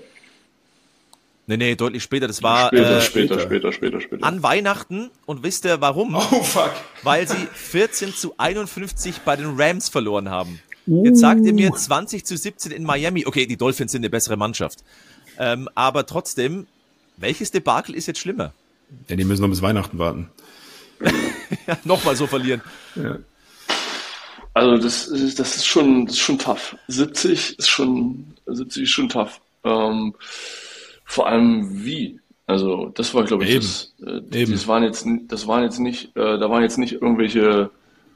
Nee, nee, deutlich später. Das war später, äh, später, später, später, später. An Weihnachten. Und wisst ihr warum? Oh, fuck. Weil sie 14 zu 51 bei den Rams verloren haben. Uh. Jetzt sagt ihr mir 20 zu 17 in Miami. Okay, die Dolphins sind eine bessere Mannschaft. Ähm, aber trotzdem, welches Debakel ist jetzt schlimmer? Ja, die müssen noch bis Weihnachten warten. ja, Nochmal so verlieren. Ja. Also das, das ist schon, das ist schon tough. 70 ist schon, 70 ist schon tough. Ähm, vor allem wie. Also das war, glaube ich, Eben. das. Äh, Eben. Das waren jetzt, das waren jetzt nicht, äh, da waren jetzt nicht irgendwelche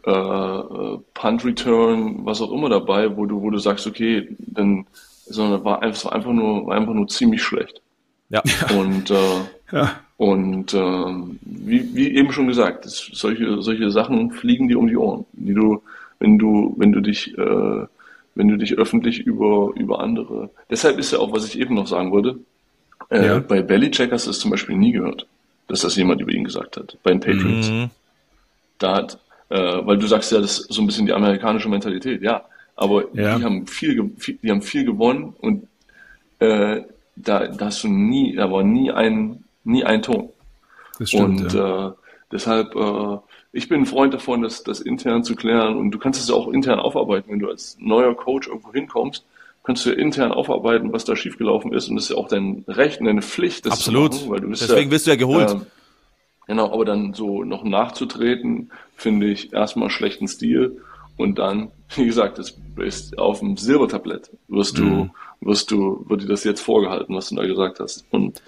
äh, äh, Punt Return, was auch immer dabei, wo du, wo du sagst, okay, dann, sondern war einfach, war einfach nur, war einfach nur ziemlich schlecht. Ja. Und äh, ja. und äh, wie, wie eben schon gesagt, das, solche solche Sachen fliegen dir um die Ohren, die du, wenn du wenn du dich äh, wenn du dich öffentlich über über andere. Deshalb ist ja auch, was ich eben noch sagen wollte, äh, ja. Bei Belichick hast du es zum Beispiel nie gehört, dass das jemand über ihn gesagt hat. Bei den Patriots. Mhm. Da hat, äh, weil du sagst ja, das ist so ein bisschen die amerikanische Mentalität, ja. Aber ja. die haben viel, viel, die haben viel gewonnen und äh, da, da hast du nie, da war nie ein, nie ein Ton. Das stimmt, und ja. äh, deshalb, äh, ich bin ein Freund davon, das, das intern zu klären und du kannst es auch intern aufarbeiten, wenn du als neuer Coach irgendwo hinkommst kannst du intern aufarbeiten, was da schiefgelaufen ist. Und das ist ja auch dein Recht und deine Pflicht, das Absolut. zu machen. Bist Deswegen ja, wirst du ja geholt. Äh, genau, aber dann so noch nachzutreten, finde ich erstmal schlechten Stil. Und dann, wie gesagt, das ist auf dem Silbertablett wirst mhm. du, wirst du, wird dir das jetzt vorgehalten, was du da gesagt hast. Und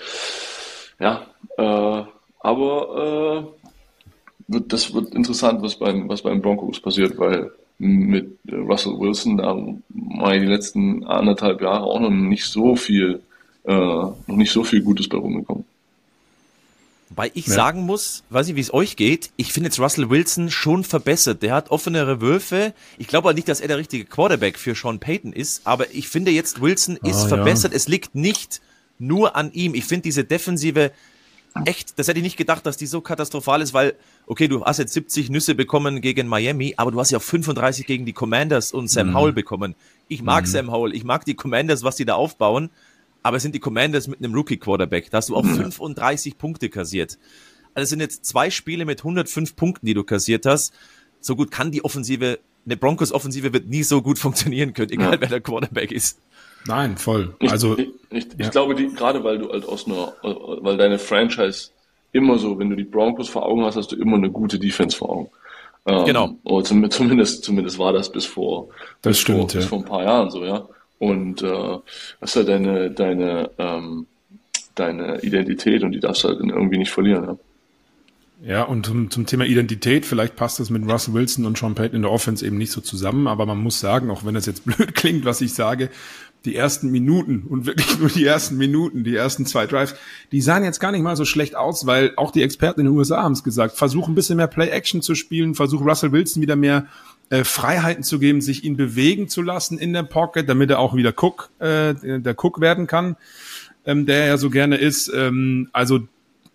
ja, äh, aber äh, wird, das wird interessant, was beim, was beim Broncos passiert, weil mit Russell Wilson, da war die letzten anderthalb Jahre auch noch nicht so viel äh, noch nicht so viel Gutes bei rumgekommen. Weil ich ja. sagen muss, weiß nicht, wie es euch geht, ich finde jetzt Russell Wilson schon verbessert. Der hat offenere Würfe. Ich glaube auch nicht, dass er der richtige Quarterback für Sean Payton ist, aber ich finde jetzt, Wilson ist ah, verbessert. Ja. Es liegt nicht nur an ihm. Ich finde diese Defensive echt, das hätte ich nicht gedacht, dass die so katastrophal ist, weil, okay, du hast jetzt 70 Nüsse bekommen gegen Miami, aber du hast ja auch 35 gegen die Commanders und Sam mhm. Howell bekommen. Ich mag mhm. Sam Howell, ich mag die Commanders, was die da aufbauen aber es sind die Commanders mit einem Rookie-Quarterback. Da hast du auch 35 Punkte kassiert. Also es sind jetzt zwei Spiele mit 105 Punkten, die du kassiert hast. So gut kann die Offensive, eine Broncos-Offensive wird nie so gut funktionieren können, egal ja. wer der Quarterback ist. Nein, voll. Also ich, ich, ich, ja. glaube, die, gerade weil du halt aus einer, weil deine Franchise immer so, wenn du die Broncos vor Augen hast, hast du immer eine gute Defense vor Augen. Ähm, genau. Oder zumindest, zumindest war das bis vor, das bis stimmt, vor, ja. bis vor ein paar Jahren so, ja und äh, hast halt deine, deine, ähm, deine Identität und die darfst du halt irgendwie nicht verlieren. Ja? Ja, und zum, zum Thema Identität, vielleicht passt das mit Russell Wilson und Sean Payton in der Offense eben nicht so zusammen, aber man muss sagen, auch wenn das jetzt blöd klingt, was ich sage, die ersten Minuten und wirklich nur die ersten Minuten, die ersten zwei Drives, die sahen jetzt gar nicht mal so schlecht aus, weil auch die Experten in den USA haben es gesagt, versuch ein bisschen mehr Play-Action zu spielen, versuch Russell Wilson wieder mehr äh, Freiheiten zu geben, sich ihn bewegen zu lassen in der Pocket, damit er auch wieder Cook, äh, der Cook werden kann, ähm, der ja so gerne ist. Ähm, also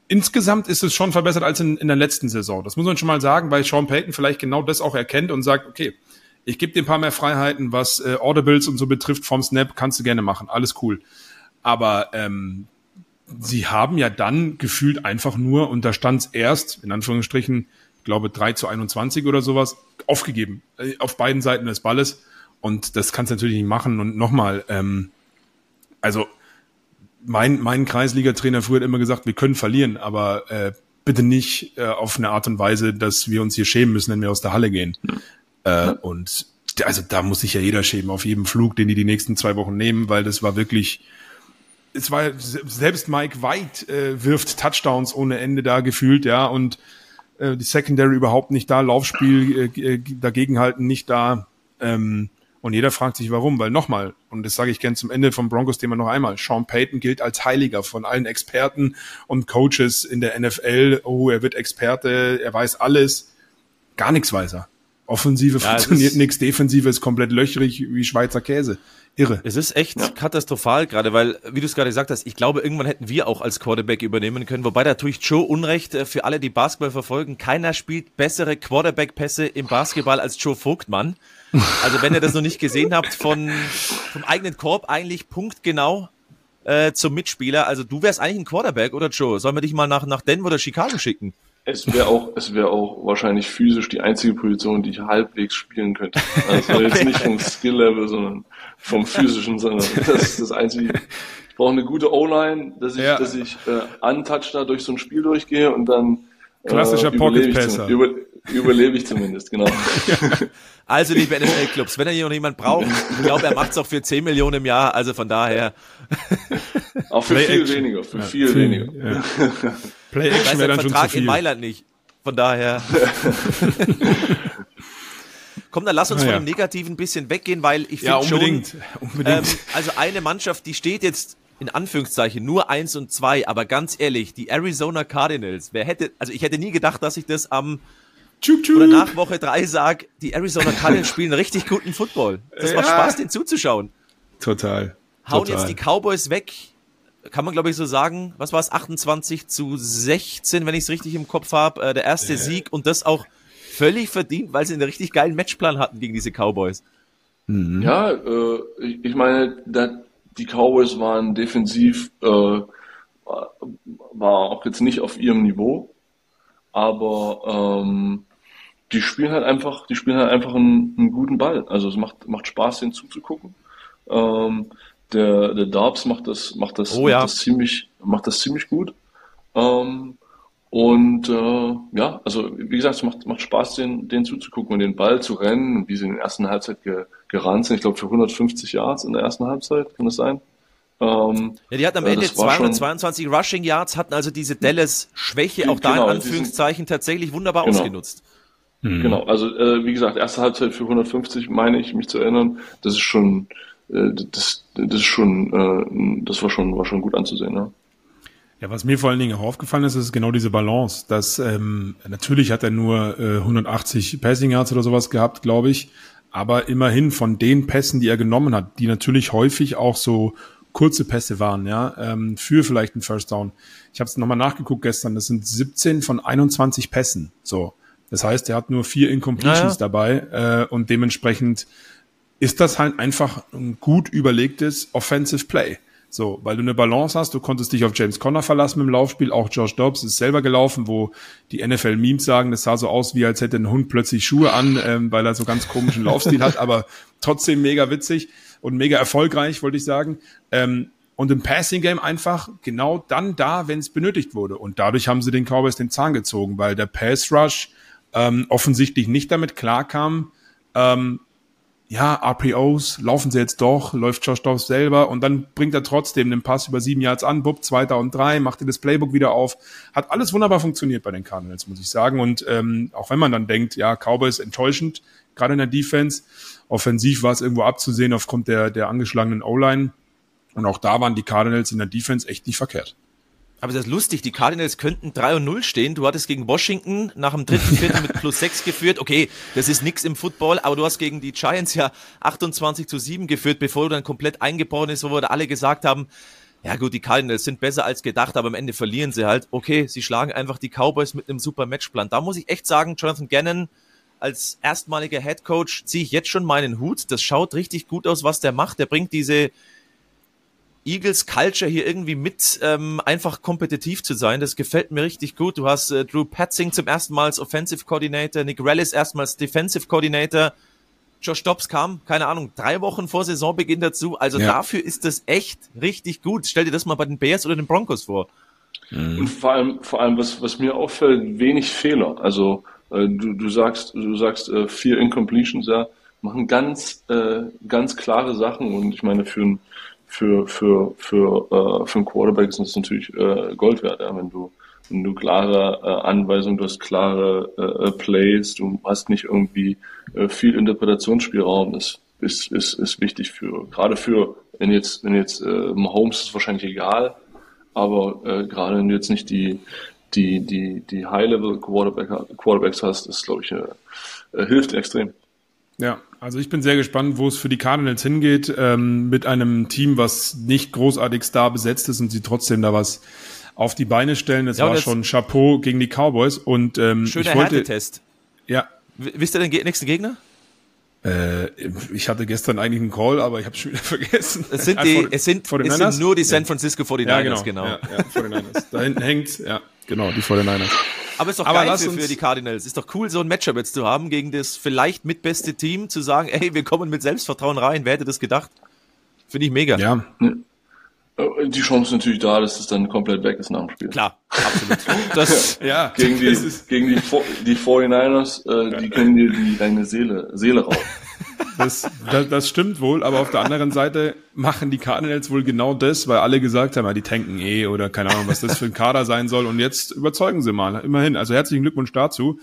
insgesamt ist es schon verbessert als in, in der letzten Saison. Das muss man schon mal sagen, weil Sean Payton vielleicht genau das auch erkennt und sagt, okay, ich gebe dir ein paar mehr Freiheiten, was äh, Audibles und so betrifft vom Snap, kannst du gerne machen, alles cool. Aber ähm, sie haben ja dann gefühlt einfach nur, und da stand es erst, in Anführungsstrichen, glaube 3 zu 21 oder sowas, aufgegeben. Äh, auf beiden Seiten des Balles. Und das kannst du natürlich nicht machen. Und nochmal, ähm, also mein, mein Kreisliga-Trainer früher hat immer gesagt, wir können verlieren, aber äh, bitte nicht äh, auf eine Art und Weise, dass wir uns hier schämen müssen, wenn wir aus der Halle gehen. Äh, und also da muss sich ja jeder schämen auf jedem Flug, den die die nächsten zwei Wochen nehmen, weil das war wirklich, es war selbst Mike White äh, wirft Touchdowns ohne Ende da gefühlt, ja und äh, die Secondary überhaupt nicht da, Laufspiel äh, äh, dagegenhalten nicht da. Ähm, und jeder fragt sich, warum. Weil nochmal, und das sage ich gern zum Ende vom Broncos-Thema noch einmal, Sean Payton gilt als Heiliger von allen Experten und Coaches in der NFL. Oh, er wird Experte, er weiß alles. Gar nichts weiß er. Offensive ja, funktioniert nichts, Defensive ist komplett löchrig wie Schweizer Käse. Irre. Es ist echt ja. katastrophal gerade, weil, wie du es gerade gesagt hast, ich glaube, irgendwann hätten wir auch als Quarterback übernehmen können. Wobei da tue ich Joe Unrecht äh, für alle, die Basketball verfolgen. Keiner spielt bessere Quarterback-Pässe im Basketball als Joe Vogtmann. Also wenn ihr das noch nicht gesehen habt, von vom eigenen Korb eigentlich punktgenau äh, zum Mitspieler. Also du wärst eigentlich ein Quarterback, oder Joe? Sollen wir dich mal nach, nach Denver oder Chicago schicken? Es wäre auch, es wäre auch wahrscheinlich physisch die einzige Position, die ich halbwegs spielen könnte. Also okay. jetzt nicht vom Skill-Level, sondern vom physischen, sondern das ist das einzige. Ich brauche eine gute O-Line, dass ich, ja. dass ich äh, untouched da durch so ein Spiel durchgehe und dann äh, Klassischer Pocket Passer. Über, überlebe ich zumindest, genau. Also liebe NFL-Clubs, wenn er hier noch jemand braucht, ich glaube, er macht es auch für 10 Millionen im Jahr, also von daher. Auch für Play viel Action. weniger, für ja, viel, viel weniger. Ja. Play Action wäre dann Vertrag schon zu viel. in Mailand nicht. Von daher. Komm, dann lass uns ah, von dem Negativen ein bisschen weggehen, weil ich finde ja, unbedingt. schon, unbedingt. Ähm, also eine Mannschaft, die steht jetzt in Anführungszeichen nur eins und zwei, aber ganz ehrlich, die Arizona Cardinals, wer hätte, also ich hätte nie gedacht, dass ich das am Tschuk, tschuk. oder nach Woche drei sag, die Arizona Cardinals spielen richtig guten Football. Das ja. macht Spaß, den zuzuschauen. Total. Hauen Total. jetzt die Cowboys weg, kann man glaube ich so sagen, was war es, 28 zu 16, wenn ich es richtig im Kopf habe, äh, der erste ja. Sieg und das auch völlig verdient, weil sie einen richtig geilen Matchplan hatten gegen diese Cowboys. Mhm. Ja, äh, ich, ich meine, da, die Cowboys waren defensiv, äh, war auch jetzt nicht auf ihrem Niveau, aber ähm, die spielen halt einfach, die spielen halt einfach einen, einen guten Ball. Also es macht, macht Spaß, den zuzugucken. Ähm, der, der Darbs macht das, macht das, oh, ja. macht das ziemlich, macht das ziemlich gut. Ähm, und äh, ja, also wie gesagt, es macht, macht Spaß, den, den zuzugucken und den Ball zu rennen, wie sie in der ersten Halbzeit ge, gerannt sind. Ich glaube für 150 Yards in der ersten Halbzeit, kann das sein? Ähm, ja, die hatten am äh, Ende 222 schon, Rushing Yards, hatten also diese Dallas-Schwäche auch da genau, in Anführungszeichen tatsächlich wunderbar genau. ausgenutzt. Hm. Genau, also äh, wie gesagt, erste Halbzeit für 150 meine ich mich zu erinnern. Das ist schon, das, das ist schon, äh, das war schon, war schon gut anzusehen, ja. Ja, was mir vor allen Dingen auch aufgefallen ist, ist genau diese Balance. Dass ähm, natürlich hat er nur äh, 180 Passing Yards oder sowas gehabt, glaube ich, aber immerhin von den Pässen, die er genommen hat, die natürlich häufig auch so kurze Pässe waren, ja, ähm, für vielleicht einen First Down. Ich habe es nochmal nachgeguckt gestern. Das sind 17 von 21 Pässen. So, das heißt, er hat nur vier Incompletions ja, ja. dabei äh, und dementsprechend ist das halt einfach ein gut überlegtes Offensive Play. So, weil du eine Balance hast, du konntest dich auf James Conner verlassen im Laufspiel, auch Josh Dobbs ist selber gelaufen, wo die NFL-Memes sagen, das sah so aus, wie als hätte ein Hund plötzlich Schuhe an, ähm, weil er so ganz komischen Laufstil hat, aber trotzdem mega witzig und mega erfolgreich, wollte ich sagen. Ähm, und im Passing Game einfach genau dann da, wenn es benötigt wurde. Und dadurch haben sie den Cowboys den Zahn gezogen, weil der Pass Rush ähm, offensichtlich nicht damit klarkam, ähm, ja, RPOs, laufen sie jetzt doch, läuft Josh Dobbs selber und dann bringt er trotzdem den Pass über sieben Yards an, bupp, zweiter und drei, macht ihr das Playbook wieder auf. Hat alles wunderbar funktioniert bei den Cardinals, muss ich sagen. Und ähm, auch wenn man dann denkt, ja, Cowboys enttäuschend, gerade in der Defense, offensiv war es irgendwo abzusehen aufgrund der, der angeschlagenen O-Line. Und auch da waren die Cardinals in der Defense echt nicht verkehrt. Aber das ist lustig, die Cardinals könnten 3 und 0 stehen. Du hattest gegen Washington nach dem dritten Viertel mit plus 6 geführt. Okay, das ist nix im Football, aber du hast gegen die Giants ja 28 zu 7 geführt, bevor du dann komplett eingebrochen ist, wo wir alle gesagt haben, ja gut, die Cardinals sind besser als gedacht, aber am Ende verlieren sie halt. Okay, sie schlagen einfach die Cowboys mit einem super Matchplan. Da muss ich echt sagen, Jonathan Gannon als erstmaliger Head Coach ziehe ich jetzt schon meinen Hut. Das schaut richtig gut aus, was der macht. Der bringt diese Eagles Culture hier irgendwie mit ähm, einfach kompetitiv zu sein. Das gefällt mir richtig gut. Du hast äh, Drew Patzing zum ersten Mal als Offensive Coordinator, Nick Rellis erstmals Defensive Coordinator. Josh Dobbs kam, keine Ahnung, drei Wochen vor Saisonbeginn dazu. Also ja. dafür ist das echt richtig gut. Stell dir das mal bei den Bears oder den Broncos vor. Mhm. Und vor allem, vor allem, was, was mir auffällt, wenig Fehler. Also äh, du, du sagst, du sagst äh, vier Incompletions, ja, machen ganz, äh, ganz klare Sachen und ich meine für ein für, für, für, äh, für einen Quarterback ist das natürlich äh, Gold wert, ja, wenn du, wenn du klare äh, Anweisungen, du hast klare äh, Plays, du hast nicht irgendwie äh, viel Interpretationsspielraum, das ist, ist, ist wichtig für, gerade für, wenn jetzt, wenn jetzt äh, Mahomes ist wahrscheinlich egal, aber äh, gerade wenn du jetzt nicht die, die, die, die High-Level Quarterback, Quarterbacks hast, ist, glaube ich, äh, äh, hilft extrem. Ja, also ich bin sehr gespannt, wo es für die Cardinals hingeht, ähm, mit einem Team, was nicht großartig star besetzt ist und sie trotzdem da was auf die Beine stellen. Das ja, war schon Chapeau gegen die Cowboys. Und ähm, schöner ich wollte, Härtetest. Ja. Wisst ihr den nächsten Gegner? Äh, ich hatte gestern eigentlich einen Call, aber ich habe schon wieder vergessen. Es sind, die, es sind, es sind nur die San Francisco 49ers, ja, genau. genau. Ja, ja, 49ers. da hinten hängt, ja, genau, die 49ers. Aber ist doch Aber geil für, für, die Cardinals. Ist doch cool, so ein Matchup jetzt zu haben gegen das vielleicht mitbeste Team, zu sagen, ey, wir kommen mit Selbstvertrauen rein. Wer hätte das gedacht? Finde ich mega. Ja. Äh, die Chance ist natürlich da, dass es dann komplett weg ist nach dem Spiel. Klar, absolut. Das, ja, gegen die, gegen die, die 49ers, äh, die können dir die, deine Seele, Seele rauben. Das, das, das stimmt wohl, aber auf der anderen Seite machen die Cardinals wohl genau das, weil alle gesagt haben, die tanken eh oder keine Ahnung, was das für ein Kader sein soll. Und jetzt überzeugen sie mal, immerhin. Also herzlichen Glückwunsch dazu.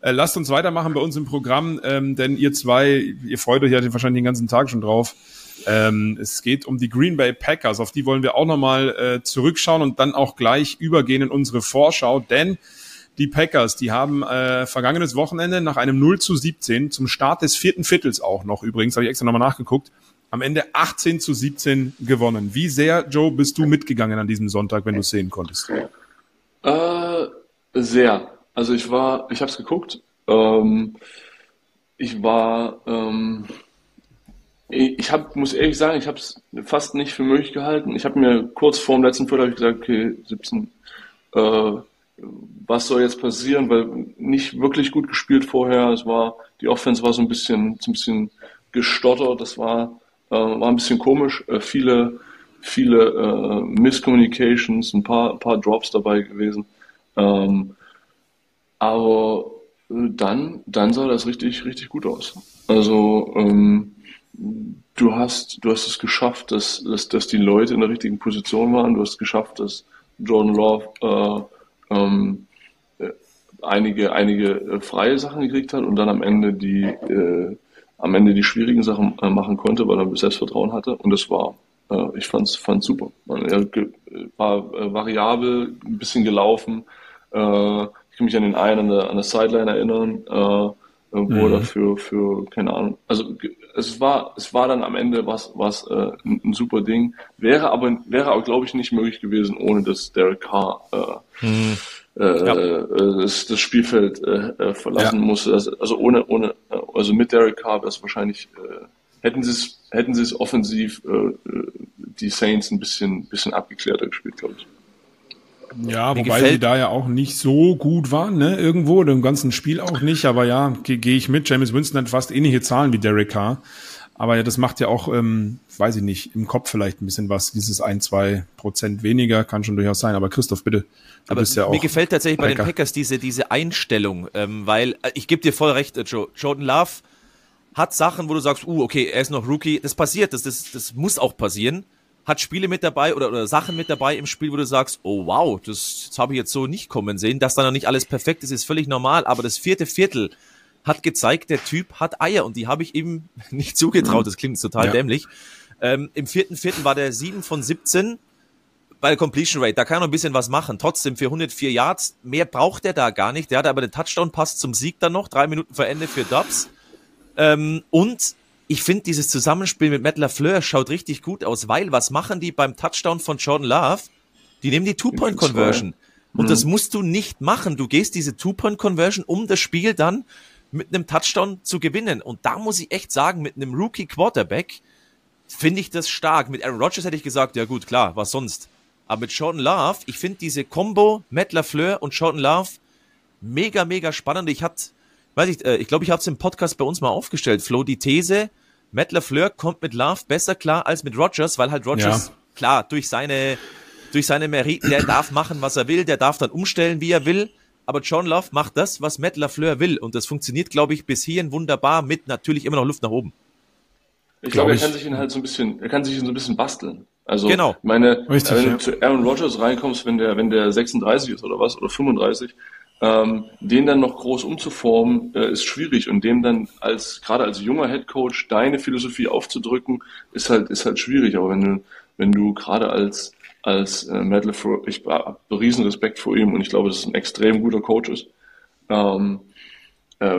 Äh, lasst uns weitermachen bei uns im Programm, ähm, denn ihr zwei, ihr freut euch ja wahrscheinlich den ganzen Tag schon drauf. Ähm, es geht um die Green Bay Packers, auf die wollen wir auch nochmal äh, zurückschauen und dann auch gleich übergehen in unsere Vorschau, denn die Packers, die haben äh, vergangenes Wochenende nach einem 0 zu 17 zum Start des vierten Viertels auch noch übrigens, habe ich extra nochmal nachgeguckt, am Ende 18 zu 17 gewonnen. Wie sehr, Joe, bist du mitgegangen an diesem Sonntag, wenn du es sehen konntest? Äh, sehr. Also ich war, ich habe es geguckt. Ähm, ich war, ähm, ich hab, muss ehrlich sagen, ich habe es fast nicht für möglich gehalten. Ich habe mir kurz vor dem letzten Viertel ich gesagt, okay, 17, äh, was soll jetzt passieren, weil nicht wirklich gut gespielt vorher. Es war, die Offense war so ein bisschen, so ein bisschen gestottert, das war, äh, war ein bisschen komisch. Äh, viele, viele äh, Miscommunications, ein paar, paar Drops dabei gewesen. Ähm, aber äh, dann, dann sah das richtig, richtig gut aus. Also ähm, du hast, du hast es geschafft, dass, dass, dass die Leute in der richtigen Position waren. Du hast es geschafft, dass Jordan Love äh, ähm, äh, einige, einige äh, freie Sachen gekriegt hat und dann am Ende die äh, am Ende die schwierigen Sachen äh, machen konnte, weil er Selbstvertrauen hatte. Und das war, äh, ich fand's, fand's super. Er war äh, variabel, ein bisschen gelaufen. Ich kann mich an den einen an der, an der Sideline erinnern, wo mhm. er für, für, keine Ahnung, also es war, es war dann am Ende was, was äh, ein, ein super Ding. Wäre aber, wäre aber, glaube ich, nicht möglich gewesen, ohne dass Derek Carr äh, mhm. äh, ja. Äh, das, das Spielfeld äh, äh, verlassen ja. musste. Also, also ohne, ohne, also mit Derek Carr wäre es wahrscheinlich, äh, hätten sie es, hätten sie es offensiv äh, die Saints ein bisschen, bisschen abgeklärter gespielt, glaube ich. Ja, Mir wobei sie da ja auch nicht so gut waren, ne? Irgendwo, im ganzen Spiel auch nicht, aber ja, gehe geh ich mit. James Winston hat fast ähnliche Zahlen wie Derek Carr. Aber ja, das macht ja auch, ähm, weiß ich nicht, im Kopf vielleicht ein bisschen was. Dieses ein, zwei Prozent weniger kann schon durchaus sein. Aber Christoph, bitte. Du aber bist ja auch mir gefällt tatsächlich Packer. bei den Packers diese, diese Einstellung, ähm, weil äh, ich gebe dir voll recht, äh, Joe, Jordan Love hat Sachen, wo du sagst, uh, okay, er ist noch Rookie. Das passiert, das, das, das muss auch passieren hat Spiele mit dabei oder, oder Sachen mit dabei im Spiel, wo du sagst, oh wow, das, das habe ich jetzt so nicht kommen sehen. Dass da noch nicht alles perfekt ist, ist völlig normal. Aber das vierte Viertel hat gezeigt, der Typ hat Eier und die habe ich ihm nicht zugetraut. Das klingt total ja. dämlich. Ähm, Im vierten Viertel war der 7 von 17 bei der Completion Rate. Da kann er noch ein bisschen was machen. Trotzdem für 104 Yards, mehr braucht er da gar nicht. Der hat aber den Touchdown-Pass zum Sieg dann noch, drei Minuten vor Ende für Dubs. Ähm, und ich finde, dieses Zusammenspiel mit Matt LaFleur schaut richtig gut aus, weil was machen die beim Touchdown von Jordan Love? Die nehmen die Two-Point-Conversion. Und mhm. das musst du nicht machen. Du gehst diese Two-Point-Conversion, um das Spiel dann mit einem Touchdown zu gewinnen. Und da muss ich echt sagen, mit einem Rookie-Quarterback finde ich das stark. Mit Aaron Rodgers hätte ich gesagt, ja gut, klar, was sonst. Aber mit Jordan Love, ich finde diese Combo Matt LaFleur und Jordan Love mega, mega spannend. Ich hatte, weiß ich, äh, ich glaube, ich habe es im Podcast bei uns mal aufgestellt, Flo, die These, Matt LaFleur kommt mit Love besser klar als mit Rogers, weil halt Rogers, ja. klar, durch seine, durch seine Meriten, der darf machen, was er will, der darf dann umstellen, wie er will. Aber John Love macht das, was Matt LaFleur will. Und das funktioniert, glaube ich, bis hierhin wunderbar mit natürlich immer noch Luft nach oben. Ich glaube, glaub, er kann sich ihn halt so ein bisschen, er kann sich ihn so ein bisschen basteln. Also, genau. meine, Richtig, wenn ja. du zu Aaron Rodgers reinkommst, wenn der, wenn der 36 ist oder was, oder 35, ähm, den dann noch groß umzuformen, äh, ist schwierig und dem dann als gerade als junger Head Coach deine Philosophie aufzudrücken, ist halt ist halt schwierig. Aber wenn du wenn du gerade als als äh, Matt LaFleur, ich habe riesen Respekt vor ihm und ich glaube, dass es ein extrem guter Coach ist. Ähm, äh,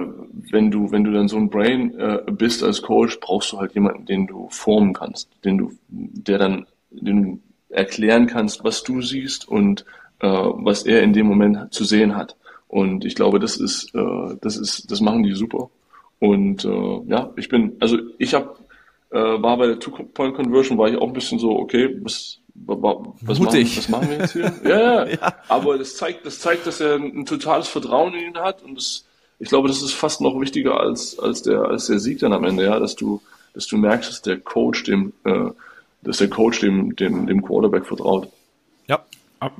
wenn du wenn du dann so ein Brain äh, bist als Coach, brauchst du halt jemanden, den du formen kannst, den du der dann den du erklären kannst, was du siehst und äh, was er in dem Moment zu sehen hat. Und ich glaube, das ist, äh, das ist, das machen die super. Und äh, ja, ich bin, also ich habe, äh, war bei der Two-Point-Conversion, war ich auch ein bisschen so, okay, was, was, machen, was machen wir jetzt hier? ja, ja, ja, aber das zeigt, das zeigt, dass er ein, ein totales Vertrauen in ihn hat und das, ich glaube, das ist fast noch wichtiger als, als der, als der Sieg dann am Ende, ja, dass du, dass du merkst, dass der Coach dem, äh, dass der Coach dem, dem, dem Quarterback vertraut. Ja,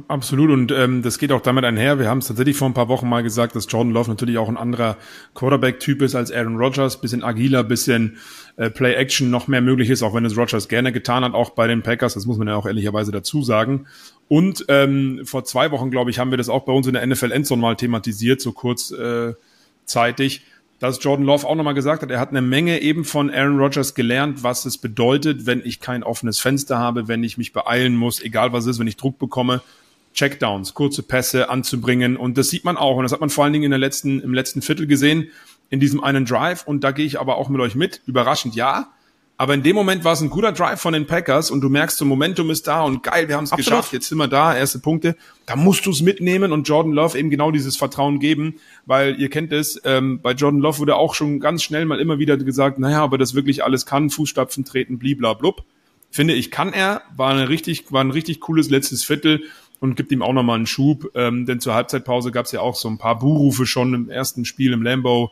Absolut und ähm, das geht auch damit einher. Wir haben es tatsächlich vor ein paar Wochen mal gesagt, dass Jordan Love natürlich auch ein anderer Quarterback-Typ ist als Aaron Rodgers, bisschen agiler, bisschen äh, Play-Action noch mehr möglich ist, auch wenn es Rodgers gerne getan hat, auch bei den Packers. Das muss man ja auch ehrlicherweise dazu sagen. Und ähm, vor zwei Wochen, glaube ich, haben wir das auch bei uns in der NFL Endzone mal thematisiert, so kurz äh, zeitig dass Jordan Love auch nochmal gesagt hat, er hat eine Menge eben von Aaron Rodgers gelernt, was es bedeutet, wenn ich kein offenes Fenster habe, wenn ich mich beeilen muss, egal was es ist, wenn ich Druck bekomme, Checkdowns, kurze Pässe anzubringen. Und das sieht man auch. Und das hat man vor allen Dingen in der letzten, im letzten Viertel gesehen, in diesem einen Drive. Und da gehe ich aber auch mit euch mit. Überraschend ja. Aber in dem Moment war es ein guter Drive von den Packers und du merkst, so Momentum ist da und geil, wir haben es geschafft, jetzt sind wir da, erste Punkte. Da musst du es mitnehmen und Jordan Love eben genau dieses Vertrauen geben, weil ihr kennt es, ähm, bei Jordan Love wurde auch schon ganz schnell mal immer wieder gesagt, naja, aber das wirklich alles kann, Fußstapfen treten, bliblablub. Finde ich, kann er, war, eine richtig, war ein richtig cooles letztes Viertel und gibt ihm auch nochmal einen Schub, ähm, denn zur Halbzeitpause gab es ja auch so ein paar Buhrufe schon im ersten Spiel im Lambo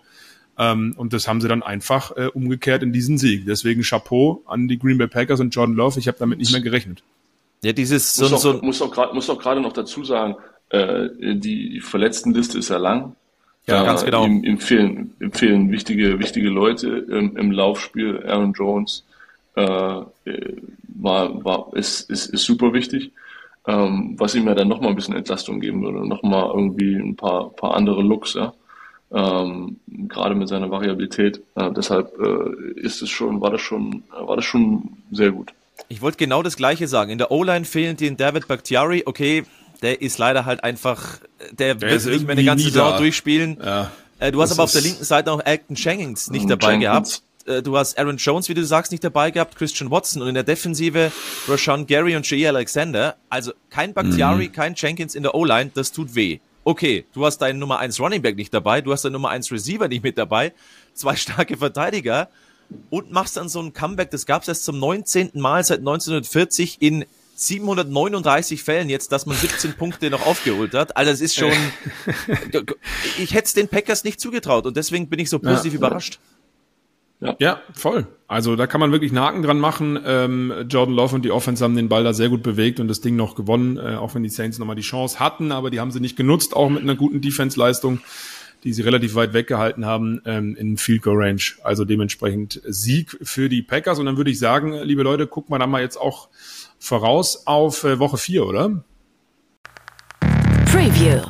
ähm, und das haben sie dann einfach äh, umgekehrt in diesen Sieg. Deswegen Chapeau an die Green Bay Packers und Jordan Love. Ich habe damit nicht mehr gerechnet. Ja, dieses so, muss, auch, so muss auch gerade muss auch gerade noch dazu sagen, äh, die Verletztenliste ist ja lang. Ja, äh, ganz genau. Ihm, ihm, fehlen, ihm fehlen wichtige wichtige Leute im, im Laufspiel. Aaron Jones äh, war war ist, ist ist super wichtig. Ähm, was ihm ja dann nochmal ein bisschen Entlastung geben würde, nochmal irgendwie ein paar, paar andere Looks, ja. Ähm, gerade mit seiner Variabilität. Äh, deshalb äh, ist es schon, war das schon, war das schon sehr gut. Ich wollte genau das Gleiche sagen. In der O-Line fehlen den David Bakhtiari. Okay, der ist leider halt einfach, der, der wird nicht mehr eine ganze Saison durchspielen. Ja, äh, du hast aber auf der linken Seite auch Acton Jennings nicht dabei Jenkins. gehabt. Äh, du hast Aaron Jones, wie du sagst, nicht dabei gehabt, Christian Watson und in der Defensive Rashawn Gary und Jay Alexander. Also kein Bakhtiari, mhm. kein Jenkins in der O-Line, das tut weh. Okay, du hast deinen Nummer 1 Running Back nicht dabei, du hast deinen Nummer 1 Receiver nicht mit dabei, zwei starke Verteidiger und machst dann so ein Comeback, das gab es erst zum 19. Mal seit 1940 in 739 Fällen jetzt, dass man 17 Punkte noch aufgeholt hat. Also es ist schon, ich hätte es den Packers nicht zugetraut und deswegen bin ich so positiv ja, überrascht. Ja. ja, voll. Also da kann man wirklich einen Haken dran machen. Ähm, Jordan Love und die Offense haben den Ball da sehr gut bewegt und das Ding noch gewonnen, äh, auch wenn die Saints nochmal die Chance hatten, aber die haben sie nicht genutzt, auch mit einer guten Defense-Leistung, die sie relativ weit weggehalten haben ähm, in Field Goal Range. Also dementsprechend Sieg für die Packers. Und dann würde ich sagen, liebe Leute, gucken wir da mal jetzt auch voraus auf äh, Woche 4, oder? Preview.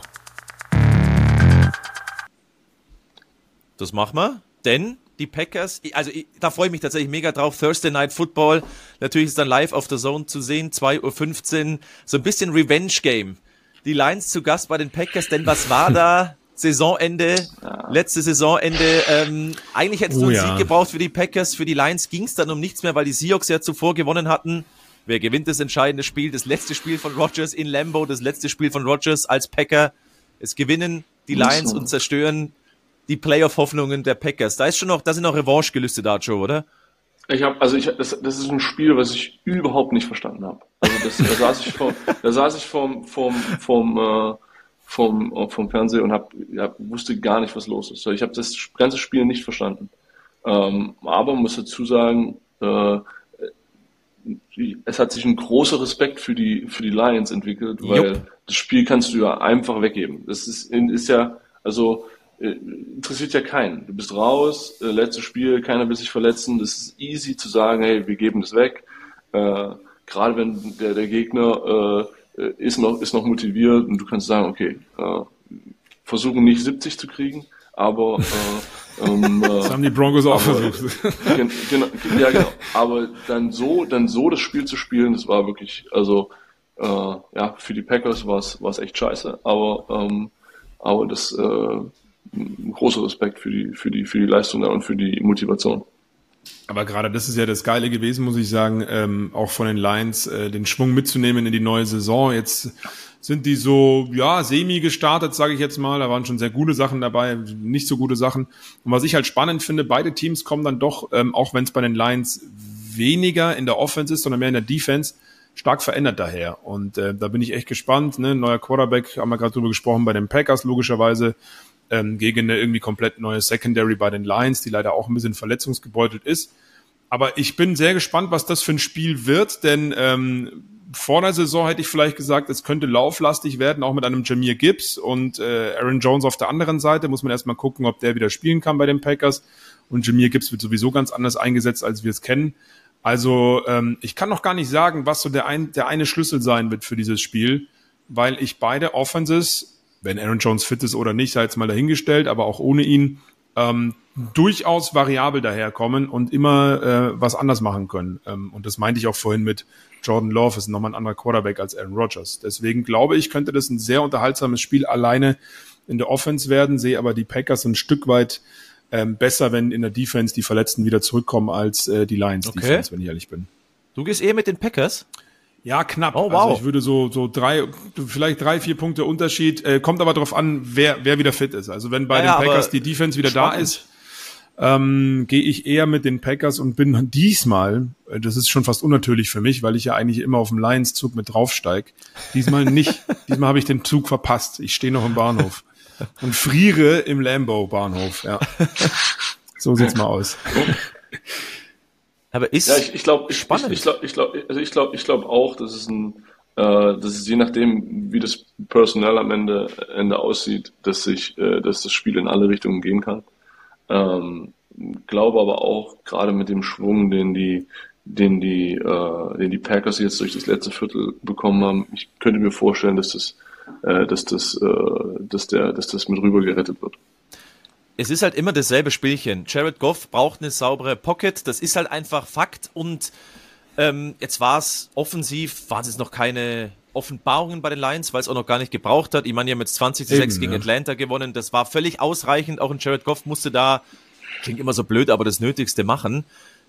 Das machen wir, denn die Packers, also da freue ich mich tatsächlich mega drauf. Thursday Night Football, natürlich ist dann live auf der Zone zu sehen, 2.15 Uhr, so ein bisschen Revenge-Game. Die Lions zu Gast bei den Packers, denn was war da? Saisonende, letzte Saisonende. Ähm, eigentlich hättest du oh, einen ja. Sieg gebraucht für die Packers. Für die Lions ging es dann um nichts mehr, weil die Seahawks ja zuvor gewonnen hatten. Wer gewinnt das entscheidende Spiel? Das letzte Spiel von Rogers in Lambo, das letzte Spiel von Rogers als Packer. Es gewinnen die Lions und zerstören die Playoff-Hoffnungen der Packers. Da ist schon noch, da sind noch Revanche-Gelüste da, Joe, oder? Ich habe, also ich, das, das ist ein Spiel, was ich überhaupt nicht verstanden habe. Also das, da saß ich vor, da saß ich vom, vom, vom, äh, vom, vom Fernseher und hab, ja, wusste gar nicht, was los ist. Ich habe das ganze Spiel nicht verstanden. Ähm, aber muss dazu sagen, äh, es hat sich ein großer Respekt für die, für die Lions entwickelt, weil Jupp. das Spiel kannst du ja einfach weggeben. Das ist, ist ja, also äh, interessiert ja keinen. Du bist raus, äh, letztes Spiel, keiner will sich verletzen. Das ist easy zu sagen, hey, wir geben das weg. Äh, Gerade wenn der, der Gegner äh, ist, noch, ist noch motiviert und du kannst sagen, okay, äh, versuchen nicht 70 zu kriegen, aber äh, ähm, das haben die Broncos auch aber, versucht. Genau, ja, genau. Aber dann so, dann so das Spiel zu spielen, das war wirklich, also äh, ja, für die Packers war es echt scheiße, aber ähm, aber das äh, großer Respekt für die für die für die Leistung und für die Motivation. Aber gerade das ist ja das Geile gewesen, muss ich sagen, ähm, auch von den Lions, äh, den Schwung mitzunehmen in die neue Saison. Jetzt sind die so, ja, semi gestartet, sage ich jetzt mal. Da waren schon sehr gute Sachen dabei, nicht so gute Sachen. Und was ich halt spannend finde, beide Teams kommen dann doch, ähm, auch wenn es bei den Lions weniger in der Offense ist, sondern mehr in der Defense, stark verändert daher. Und äh, da bin ich echt gespannt. Ne? Neuer Quarterback, haben wir gerade drüber gesprochen, bei den Packers logischerweise ähm, gegen eine irgendwie komplett neue Secondary bei den Lions, die leider auch ein bisschen verletzungsgebeutelt ist. Aber ich bin sehr gespannt, was das für ein Spiel wird, denn ähm, vor der Saison hätte ich vielleicht gesagt, es könnte lauflastig werden, auch mit einem Jameer Gibbs und äh, Aaron Jones auf der anderen Seite. Muss man erstmal gucken, ob der wieder spielen kann bei den Packers. Und Jameer Gibbs wird sowieso ganz anders eingesetzt, als wir es kennen. Also ähm, ich kann noch gar nicht sagen, was so der, ein, der eine Schlüssel sein wird für dieses Spiel, weil ich beide Offenses wenn Aaron Jones fit ist oder nicht, sei jetzt mal dahingestellt, aber auch ohne ihn, ähm, durchaus variabel daherkommen und immer äh, was anders machen können. Ähm, und das meinte ich auch vorhin mit Jordan Love, ist nochmal ein anderer Quarterback als Aaron Rodgers. Deswegen glaube ich, könnte das ein sehr unterhaltsames Spiel alleine in der Offense werden, sehe aber die Packers ein Stück weit ähm, besser, wenn in der Defense die Verletzten wieder zurückkommen als äh, die Lions okay. Defense, wenn ich ehrlich bin. Du gehst eher mit den Packers? Ja, knapp. Oh, wow. Also ich würde so, so drei, vielleicht drei, vier Punkte Unterschied. Äh, kommt aber darauf an, wer, wer wieder fit ist. Also wenn bei ja, den Packers die Defense wieder spannend. da ist, ähm, gehe ich eher mit den Packers und bin diesmal, äh, das ist schon fast unnatürlich für mich, weil ich ja eigentlich immer auf dem Lions-Zug mit draufsteig. Diesmal nicht. diesmal habe ich den Zug verpasst. Ich stehe noch im Bahnhof und friere im Lambo-Bahnhof. Ja. So sieht's mal aus. Aber ist ja, ich, ich glaube, spannend. Ich, ich glaube, ich glaube, also ich glaube, ich glaube auch, dass es ein, äh, dass es je nachdem, wie das Personal am Ende, Ende aussieht, dass sich, äh, dass das Spiel in alle Richtungen gehen kann. Ähm, glaube aber auch gerade mit dem Schwung, den die, den die, äh, den die Packers jetzt durch das letzte Viertel bekommen haben, ich könnte mir vorstellen, dass das, äh, dass das, äh, dass der, dass das mit rüber gerettet wird. Es ist halt immer dasselbe Spielchen. Jared Goff braucht eine saubere Pocket, das ist halt einfach Fakt. Und ähm, jetzt war es offensiv, waren es noch keine Offenbarungen bei den Lions, weil es auch noch gar nicht gebraucht hat. Ich meine, die haben jetzt 20 zu 6 gegen ja. Atlanta gewonnen. Das war völlig ausreichend. Auch ein Jared Goff musste da, klingt immer so blöd, aber das Nötigste machen.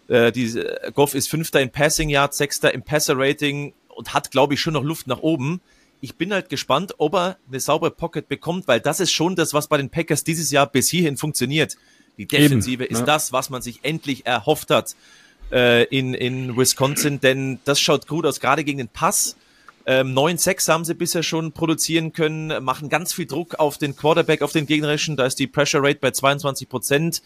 Äh, die, äh, Goff ist Fünfter in Passing Yard, Sechster im Passer Rating und hat, glaube ich, schon noch Luft nach oben ich bin halt gespannt, ob er eine saubere Pocket bekommt, weil das ist schon das, was bei den Packers dieses Jahr bis hierhin funktioniert. Die Defensive Eben, ist ja. das, was man sich endlich erhofft hat äh, in, in Wisconsin, denn das schaut gut aus, gerade gegen den Pass. Ähm, 9-6 haben sie bisher schon produzieren können, machen ganz viel Druck auf den Quarterback, auf den gegnerischen. Da ist die Pressure Rate bei 22 Prozent.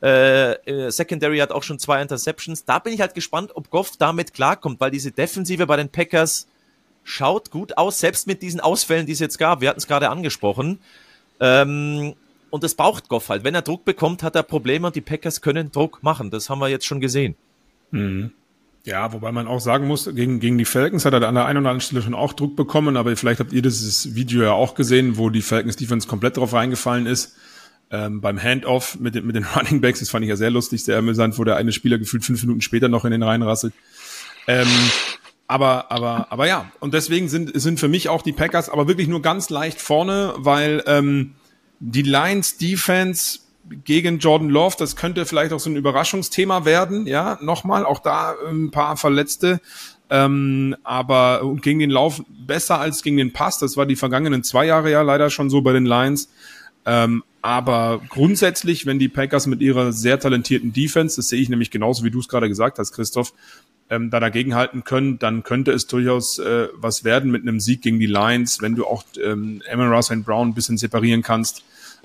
Äh, äh, Secondary hat auch schon zwei Interceptions. Da bin ich halt gespannt, ob Goff damit klarkommt, weil diese Defensive bei den Packers schaut gut aus, selbst mit diesen Ausfällen, die es jetzt gab. Wir hatten es gerade angesprochen. Ähm, und das braucht Goff halt. Wenn er Druck bekommt, hat er Probleme und die Packers können Druck machen. Das haben wir jetzt schon gesehen. Mhm. Ja, wobei man auch sagen muss, gegen, gegen die Falcons hat er an der einen oder anderen Stelle schon auch Druck bekommen, aber vielleicht habt ihr dieses Video ja auch gesehen, wo die Falcons Defense komplett drauf reingefallen ist. Ähm, beim Handoff mit, den, mit den Running Backs, das fand ich ja sehr lustig, sehr amüsant, wo der eine Spieler gefühlt fünf Minuten später noch in den Reihen rasselt. Ähm, aber, aber, aber ja, und deswegen sind, sind für mich auch die Packers aber wirklich nur ganz leicht vorne, weil ähm, die Lions Defense gegen Jordan Love, das könnte vielleicht auch so ein Überraschungsthema werden, ja, nochmal, auch da ein paar Verletzte, ähm, aber und gegen den Lauf besser als gegen den Pass, das war die vergangenen zwei Jahre ja leider schon so bei den Lions, ähm, aber grundsätzlich, wenn die Packers mit ihrer sehr talentierten Defense, das sehe ich nämlich genauso wie du es gerade gesagt hast, Christoph, ähm, da dagegenhalten können, dann könnte es durchaus äh, was werden mit einem Sieg gegen die Lions, wenn du auch ähm, Amon Ross und Brown ein bisschen separieren kannst.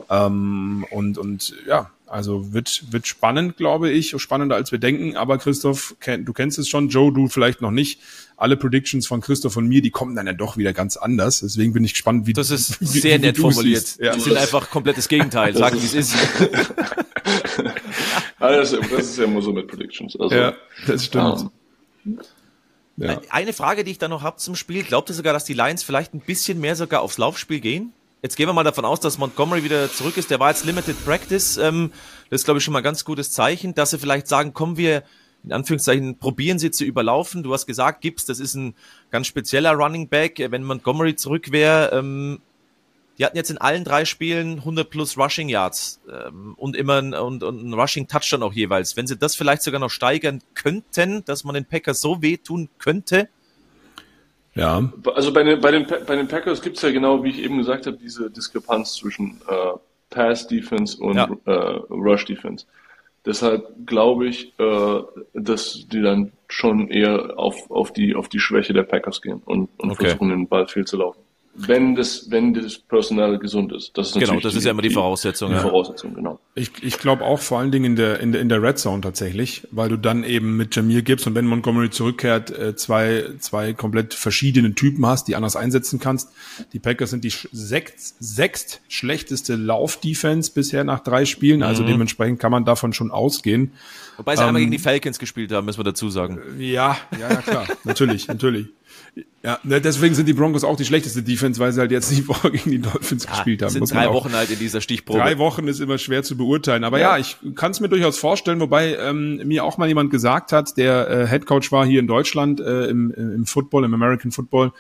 Ähm, und, und ja, also wird, wird spannend, glaube ich, spannender als wir denken. Aber Christoph, du kennst es schon, Joe, du vielleicht noch nicht. Alle Predictions von Christoph und mir, die kommen dann ja doch wieder ganz anders. Deswegen bin ich gespannt, wie Das ist wie, sehr wie, nett formuliert. Ja. Die sind einfach komplettes Gegenteil. Sag, wie es ist. das, das ist ja immer so mit Predictions. Also, ja, das stimmt. Um, ja. Eine Frage, die ich da noch habe zum Spiel. Glaubt ihr sogar, dass die Lions vielleicht ein bisschen mehr sogar aufs Laufspiel gehen? Jetzt gehen wir mal davon aus, dass Montgomery wieder zurück ist. Der war jetzt Limited Practice. Ähm, das ist, glaube ich, schon mal ein ganz gutes Zeichen, dass sie vielleicht sagen, kommen wir, in Anführungszeichen, probieren sie zu überlaufen. Du hast gesagt, Gibbs, das ist ein ganz spezieller Running Back. Wenn Montgomery zurück wäre, ähm, die hatten jetzt in allen drei Spielen 100 plus Rushing Yards ähm, und immer ein, und, und ein Rushing Touchdown auch jeweils. Wenn sie das vielleicht sogar noch steigern könnten, dass man den Packers so wehtun könnte. Ja. Also bei den, bei den, bei den Packers gibt es ja genau, wie ich eben gesagt habe, diese Diskrepanz zwischen äh, Pass Defense und ja. äh, Rush Defense. Deshalb glaube ich, äh, dass die dann schon eher auf, auf, die, auf die Schwäche der Packers gehen und, und okay. versuchen, den Ball viel zu laufen wenn das, wenn das Personal gesund ist. Das ist genau, das ist ja immer die, Voraussetzung. Die, die Voraussetzung, genau. Ich, ich glaube auch vor allen Dingen in der, in der, in der Red Zone tatsächlich, weil du dann eben mit Jamir Gibbs und Ben Montgomery zurückkehrt, äh, zwei, zwei komplett verschiedene Typen hast, die anders einsetzen kannst. Die Packers sind die sechst, sechst schlechteste Lauf-Defense bisher nach drei Spielen, also mhm. dementsprechend kann man davon schon ausgehen. Wobei sie ähm, einmal gegen die Falcons gespielt haben, müssen wir dazu sagen. Ja, ja, ja klar, natürlich, natürlich. Ja, ne, deswegen sind die Broncos auch die schlechteste Defense, weil sie halt jetzt die Woche gegen die Dolphins ja, gespielt haben. Sind drei Wochen halt in dieser Stichprobe. Drei Wochen ist immer schwer zu beurteilen. Aber ja, ja ich kann es mir durchaus vorstellen, wobei ähm, mir auch mal jemand gesagt hat, der äh, Head Coach war hier in Deutschland äh, im, im Football, im American Football.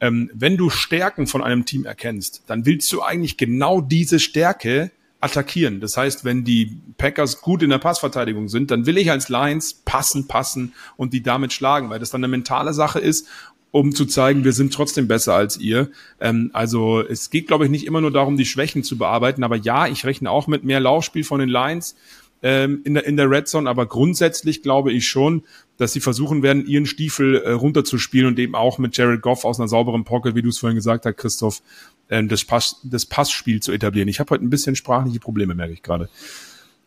Ähm, wenn du Stärken von einem Team erkennst, dann willst du eigentlich genau diese Stärke attackieren. Das heißt, wenn die Packers gut in der Passverteidigung sind, dann will ich als Lions passen, passen und die damit schlagen, weil das dann eine mentale Sache ist um zu zeigen, wir sind trotzdem besser als ihr. Ähm, also es geht, glaube ich, nicht immer nur darum, die Schwächen zu bearbeiten, aber ja, ich rechne auch mit mehr Laufspiel von den Lions ähm, in, der, in der Red Zone, aber grundsätzlich glaube ich schon, dass sie versuchen werden, ihren Stiefel äh, runterzuspielen und eben auch mit Jared Goff aus einer sauberen Pocket, wie du es vorhin gesagt hast, Christoph, äh, das, Pass, das Passspiel zu etablieren. Ich habe heute ein bisschen sprachliche Probleme, merke ich gerade.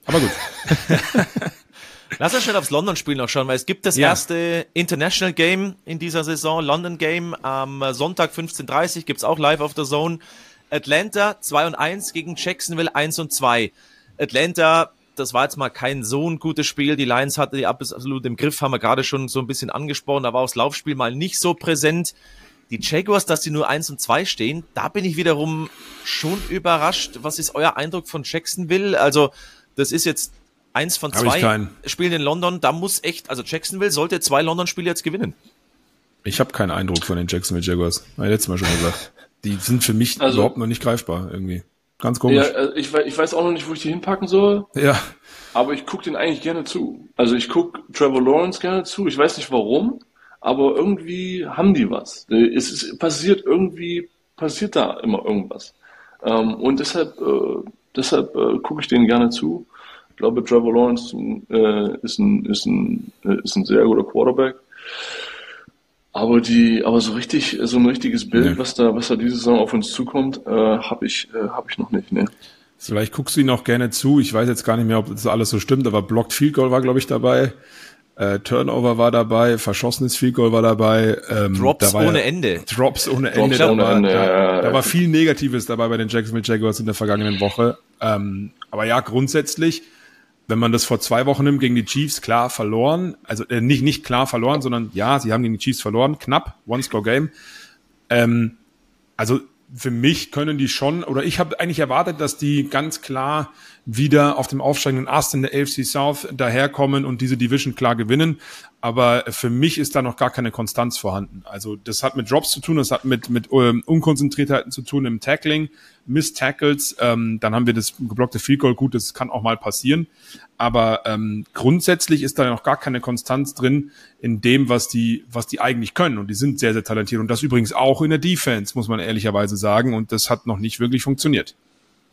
Aber gut. Lass uns schnell aufs London-Spiel noch schauen, weil es gibt das ja. erste International Game in dieser Saison, London Game. Am Sonntag 15.30 gibt's auch live auf der Zone. Atlanta 2 und 1 gegen Jacksonville 1 und 2. Atlanta, das war jetzt mal kein so ein gutes Spiel. Die Lions hatte die absolut im Griff, haben wir gerade schon so ein bisschen angesprochen. Da war das Laufspiel mal nicht so präsent. Die Jaguars, dass die nur eins und zwei stehen, da bin ich wiederum schon überrascht. Was ist euer Eindruck von Jacksonville? Also, das ist jetzt eins von zwei Spielen in London. Da muss echt, also Jacksonville sollte zwei London-Spiele jetzt gewinnen. Ich habe keinen Eindruck von den Jacksonville Jaguars. Habe ich letztes Mal schon gesagt. Die sind für mich also, überhaupt noch nicht greifbar irgendwie. Ganz komisch. Ja, also ich, ich weiß auch noch nicht, wo ich die hinpacken soll. Ja. Aber ich gucke den eigentlich gerne zu. Also ich gucke Trevor Lawrence gerne zu. Ich weiß nicht warum aber irgendwie haben die was. Es ist, passiert irgendwie, passiert da immer irgendwas. Ähm, und deshalb, äh, deshalb äh, gucke ich denen gerne zu. Ich glaube, Trevor Lawrence äh, ist, ein, ist, ein, äh, ist ein sehr guter Quarterback. Aber die, aber so richtig, so ein richtiges Bild, nee. was da, was da diese Saison auf uns zukommt, äh, habe ich, äh, habe ich noch nicht. Ne. Vielleicht guckst du ihn auch gerne zu. Ich weiß jetzt gar nicht mehr, ob das alles so stimmt, aber Blocked Field Goal war, glaube ich, dabei. Äh, Turnover war dabei, verschossenes Field Goal war dabei. Ähm, Drops ohne ja, Ende. Drops ohne Ende. Drops ohne da, Ende da, ja, da, war viel Negatives dabei bei den Jacksonville Jaguars in der vergangenen Woche. Ähm, aber ja, grundsätzlich, wenn man das vor zwei Wochen nimmt gegen die Chiefs, klar verloren. Also äh, nicht, nicht klar verloren, sondern ja, sie haben gegen die Chiefs verloren. Knapp, One-Score-Game. Ähm, also für mich können die schon, oder ich habe eigentlich erwartet, dass die ganz klar wieder auf dem aufsteigenden Ast in der AFC South daherkommen und diese Division klar gewinnen. Aber für mich ist da noch gar keine Konstanz vorhanden. Also das hat mit Drops zu tun, das hat mit, mit ähm, Unkonzentriertheiten zu tun im Tackling, Miss Tackles. Ähm, dann haben wir das geblockte Field Goal. Gut, das kann auch mal passieren. Aber ähm, grundsätzlich ist da noch gar keine Konstanz drin in dem, was die, was die eigentlich können. Und die sind sehr, sehr talentiert. Und das übrigens auch in der Defense, muss man ehrlicherweise sagen. Und das hat noch nicht wirklich funktioniert.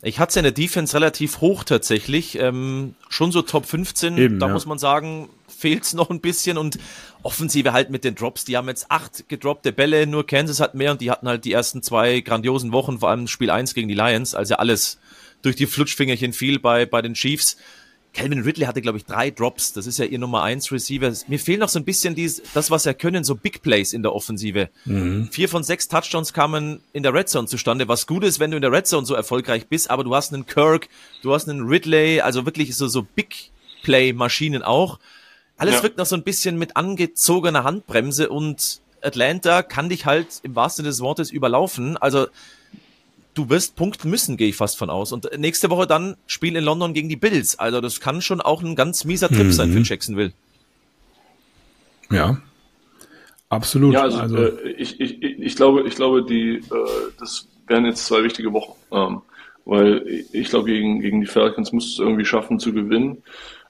Ich hatte es ja in der Defense relativ hoch tatsächlich. Ähm, schon so Top 15. Eben, da ja. muss man sagen, fehlt es noch ein bisschen. Und Offensive halt mit den Drops. Die haben jetzt acht gedroppte Bälle, nur Kansas hat mehr und die hatten halt die ersten zwei grandiosen Wochen, vor allem Spiel 1 gegen die Lions, also alles durch die Flutschfingerchen fiel bei, bei den Chiefs. Calvin Ridley hatte, glaube ich, drei Drops. Das ist ja ihr Nummer eins Receiver. Mir fehlt noch so ein bisschen dies, das, was er können, so Big Plays in der Offensive. Mhm. Vier von sechs Touchdowns kamen in der Red Zone zustande, was gut ist, wenn du in der Red Zone so erfolgreich bist, aber du hast einen Kirk, du hast einen Ridley, also wirklich so, so Big Play Maschinen auch. Alles ja. wirkt noch so ein bisschen mit angezogener Handbremse und Atlanta kann dich halt im wahrsten Sinne des Wortes überlaufen. Also du wirst punkten müssen, gehe ich fast von aus. Und nächste Woche dann Spiel in London gegen die Bills. Also das kann schon auch ein ganz mieser Trip mhm. sein für Jacksonville. Ja, absolut. Ja, also, also äh, ich, ich, ich glaube, ich glaube, die äh, das wären jetzt zwei wichtige Wochen, ähm, weil ich glaube gegen gegen die Falcons musst du es irgendwie schaffen zu gewinnen,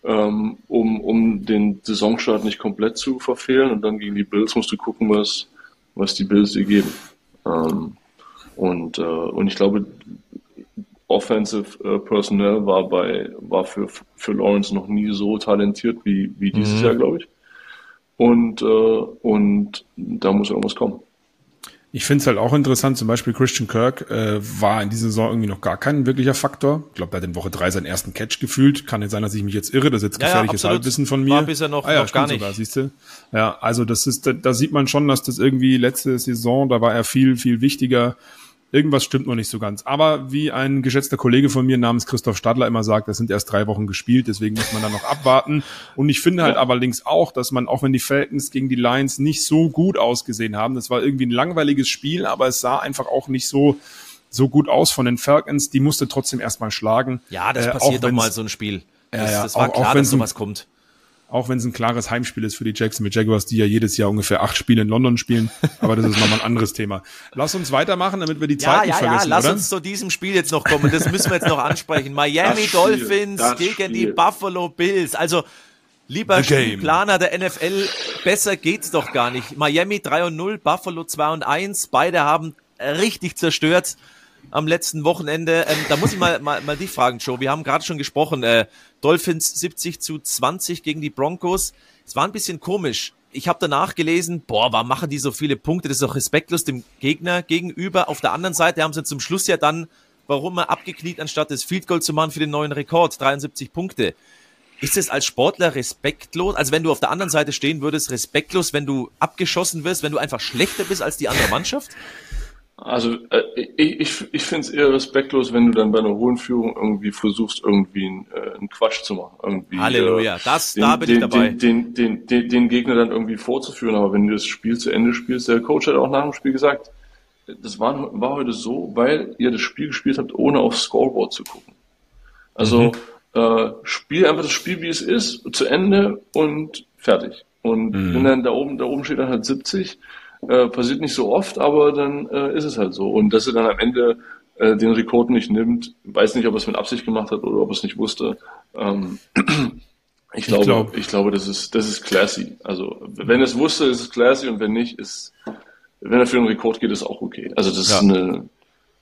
ähm, um um den Saisonstart nicht komplett zu verfehlen und dann gegen die Bills musst du gucken, was was die Bills dir geben. Ähm, und, äh, und ich glaube, Offensive äh, Personnel war bei war für, für Lawrence noch nie so talentiert wie, wie dieses mhm. Jahr, glaube ich. Und, äh, und da muss irgendwas kommen. Ich finde es halt auch interessant, zum Beispiel Christian Kirk äh, war in dieser Saison irgendwie noch gar kein wirklicher Faktor. Ich glaube, er hat in Woche drei seinen ersten Catch gefühlt. Kann jetzt sein, dass ich mich jetzt irre, das ist jetzt gefährliches ja, ja, Halbwissen von mir. War bisher noch, ah, ja, noch gar nicht. Sogar? Ja, also das ist, da, da sieht man schon, dass das irgendwie letzte Saison, da war er viel, viel wichtiger irgendwas stimmt noch nicht so ganz. Aber wie ein geschätzter Kollege von mir namens Christoph Stadler immer sagt, das sind erst drei Wochen gespielt, deswegen muss man da noch abwarten. Und ich finde halt ja. allerdings auch, dass man, auch wenn die Falcons gegen die Lions nicht so gut ausgesehen haben, das war irgendwie ein langweiliges Spiel, aber es sah einfach auch nicht so so gut aus von den Falcons, die musste trotzdem erstmal schlagen. Ja, das äh, passiert doch mal so ein Spiel. Das, ja, ja, das war auch, klar, auch dass sowas kommt auch wenn es ein klares Heimspiel ist für die Jacksonville Jaguars, die ja jedes Jahr ungefähr acht Spiele in London spielen. Aber das ist nochmal ein anderes Thema. Lass uns weitermachen, damit wir die Zeit ja, nicht ja, vergessen, ja, lass oder? uns zu diesem Spiel jetzt noch kommen. Das müssen wir jetzt noch ansprechen. Miami Dolphins gegen Spiel. die Buffalo Bills. Also, lieber Spielplaner der NFL, besser geht's doch gar nicht. Miami 3 und 0, Buffalo 2 und 1. Beide haben richtig zerstört am letzten Wochenende. Ähm, da muss ich mal, mal, mal dich fragen, Joe. Wir haben gerade schon gesprochen, äh, Dolphins 70 zu 20 gegen die Broncos. Es war ein bisschen komisch. Ich habe danach gelesen, boah, warum machen die so viele Punkte? Das ist doch respektlos dem Gegner gegenüber. Auf der anderen Seite haben sie zum Schluss ja dann, warum er abgekniet, anstatt das Field Goal zu machen für den neuen Rekord, 73 Punkte. Ist es als Sportler respektlos? Also wenn du auf der anderen Seite stehen würdest, respektlos, wenn du abgeschossen wirst, wenn du einfach schlechter bist als die andere Mannschaft? Also äh, ich, ich, ich finde es eher respektlos, wenn du dann bei einer hohen Führung irgendwie versuchst, irgendwie einen, äh, einen Quatsch zu machen. Irgendwie, Halleluja, äh, das, den, da bin den, ich dabei. Den, den, den, den, Gegner dann irgendwie vorzuführen, aber wenn du das Spiel zu Ende spielst, der Coach hat auch nach dem Spiel gesagt, das war, war heute so, weil ihr das Spiel gespielt habt, ohne aufs Scoreboard zu gucken. Also mhm. äh, spiel einfach das Spiel, wie es ist, zu Ende und fertig. Und mhm. wenn dann da oben, da oben steht dann halt 70, äh, passiert nicht so oft, aber dann äh, ist es halt so. Und dass er dann am Ende äh, den Rekord nicht nimmt, weiß nicht, ob er es mit Absicht gemacht hat oder ob er es nicht wusste. Ähm, ich, glaube, ich, glaub. ich glaube, das ist, das ist classy. Also, wenn er es wusste, ist es classy und wenn nicht, ist, wenn er für einen Rekord geht, ist auch okay. Also, das ja. ist eine,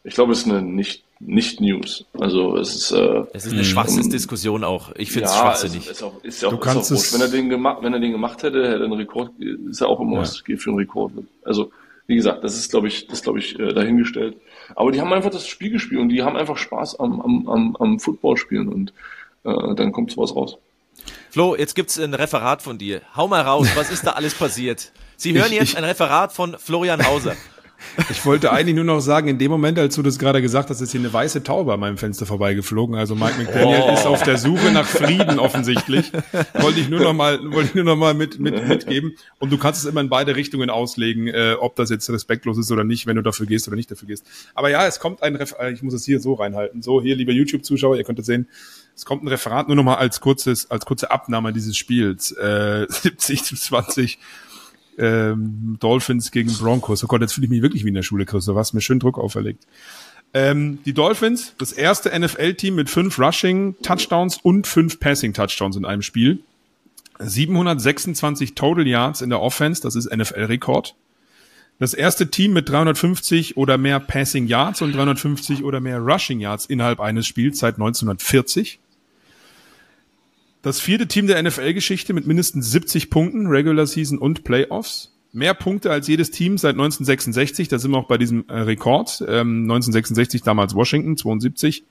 ich glaube, es ist eine nicht nicht News. Also es ist äh, es ist eine Schwachsinnsdiskussion auch. Ich finde es ja, schwachsinnig. Ist, ist auch, ist ja auch, du kannst ist auch wenn er den gemacht, wenn er den gemacht hätte, hätte er einen Rekord, ist ja auch immer ja. was geht für einen Rekord. Also wie gesagt, das ist glaube ich, das glaube ich äh, dahingestellt. Aber die haben einfach das Spiel gespielt und die haben einfach Spaß am am am, am Football spielen und äh, dann kommt sowas raus. Flo, jetzt gibt's ein Referat von dir. Hau mal raus, was ist da alles passiert? Sie hören ich, jetzt ich, ein Referat von Florian Hauser. Ich wollte eigentlich nur noch sagen, in dem Moment, als du das gerade gesagt hast, ist hier eine weiße Taube an meinem Fenster vorbeigeflogen. Also Mike McDaniel oh. ist auf der Suche nach Frieden offensichtlich. Wollte ich nur noch mal, wollte ich nur noch mal mit, mit, mitgeben. Und du kannst es immer in beide Richtungen auslegen, äh, ob das jetzt respektlos ist oder nicht, wenn du dafür gehst oder nicht dafür gehst. Aber ja, es kommt ein Referat, äh, ich muss es hier so reinhalten. So, hier, liebe YouTube-Zuschauer, ihr könnt es sehen. Es kommt ein Referat nur noch mal als kurzes, als kurze Abnahme dieses Spiels. Äh, 70 zu 20 ähm, Dolphins gegen Broncos. Oh Gott, jetzt fühle ich mich wirklich wie in der Schule, Chris. Du hast mir schön Druck auferlegt. Ähm, die Dolphins, das erste NFL-Team mit fünf Rushing-Touchdowns und fünf Passing-Touchdowns in einem Spiel. 726 Total Yards in der Offense, das ist NFL-Rekord. Das erste Team mit 350 oder mehr Passing Yards und 350 oder mehr Rushing Yards innerhalb eines Spiels seit 1940 das vierte Team der NFL-Geschichte mit mindestens 70 Punkten, Regular Season und Playoffs. Mehr Punkte als jedes Team seit 1966, da sind wir auch bei diesem äh, Rekord. Ähm, 1966 damals Washington, 72.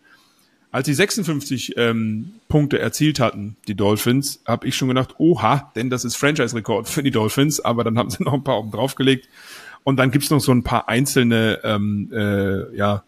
Als sie 56 ähm, Punkte erzielt hatten, die Dolphins, habe ich schon gedacht, oha, denn das ist Franchise-Rekord für die Dolphins, aber dann haben sie noch ein paar oben draufgelegt. Und dann gibt's noch so ein paar einzelne ähm, äh, ja,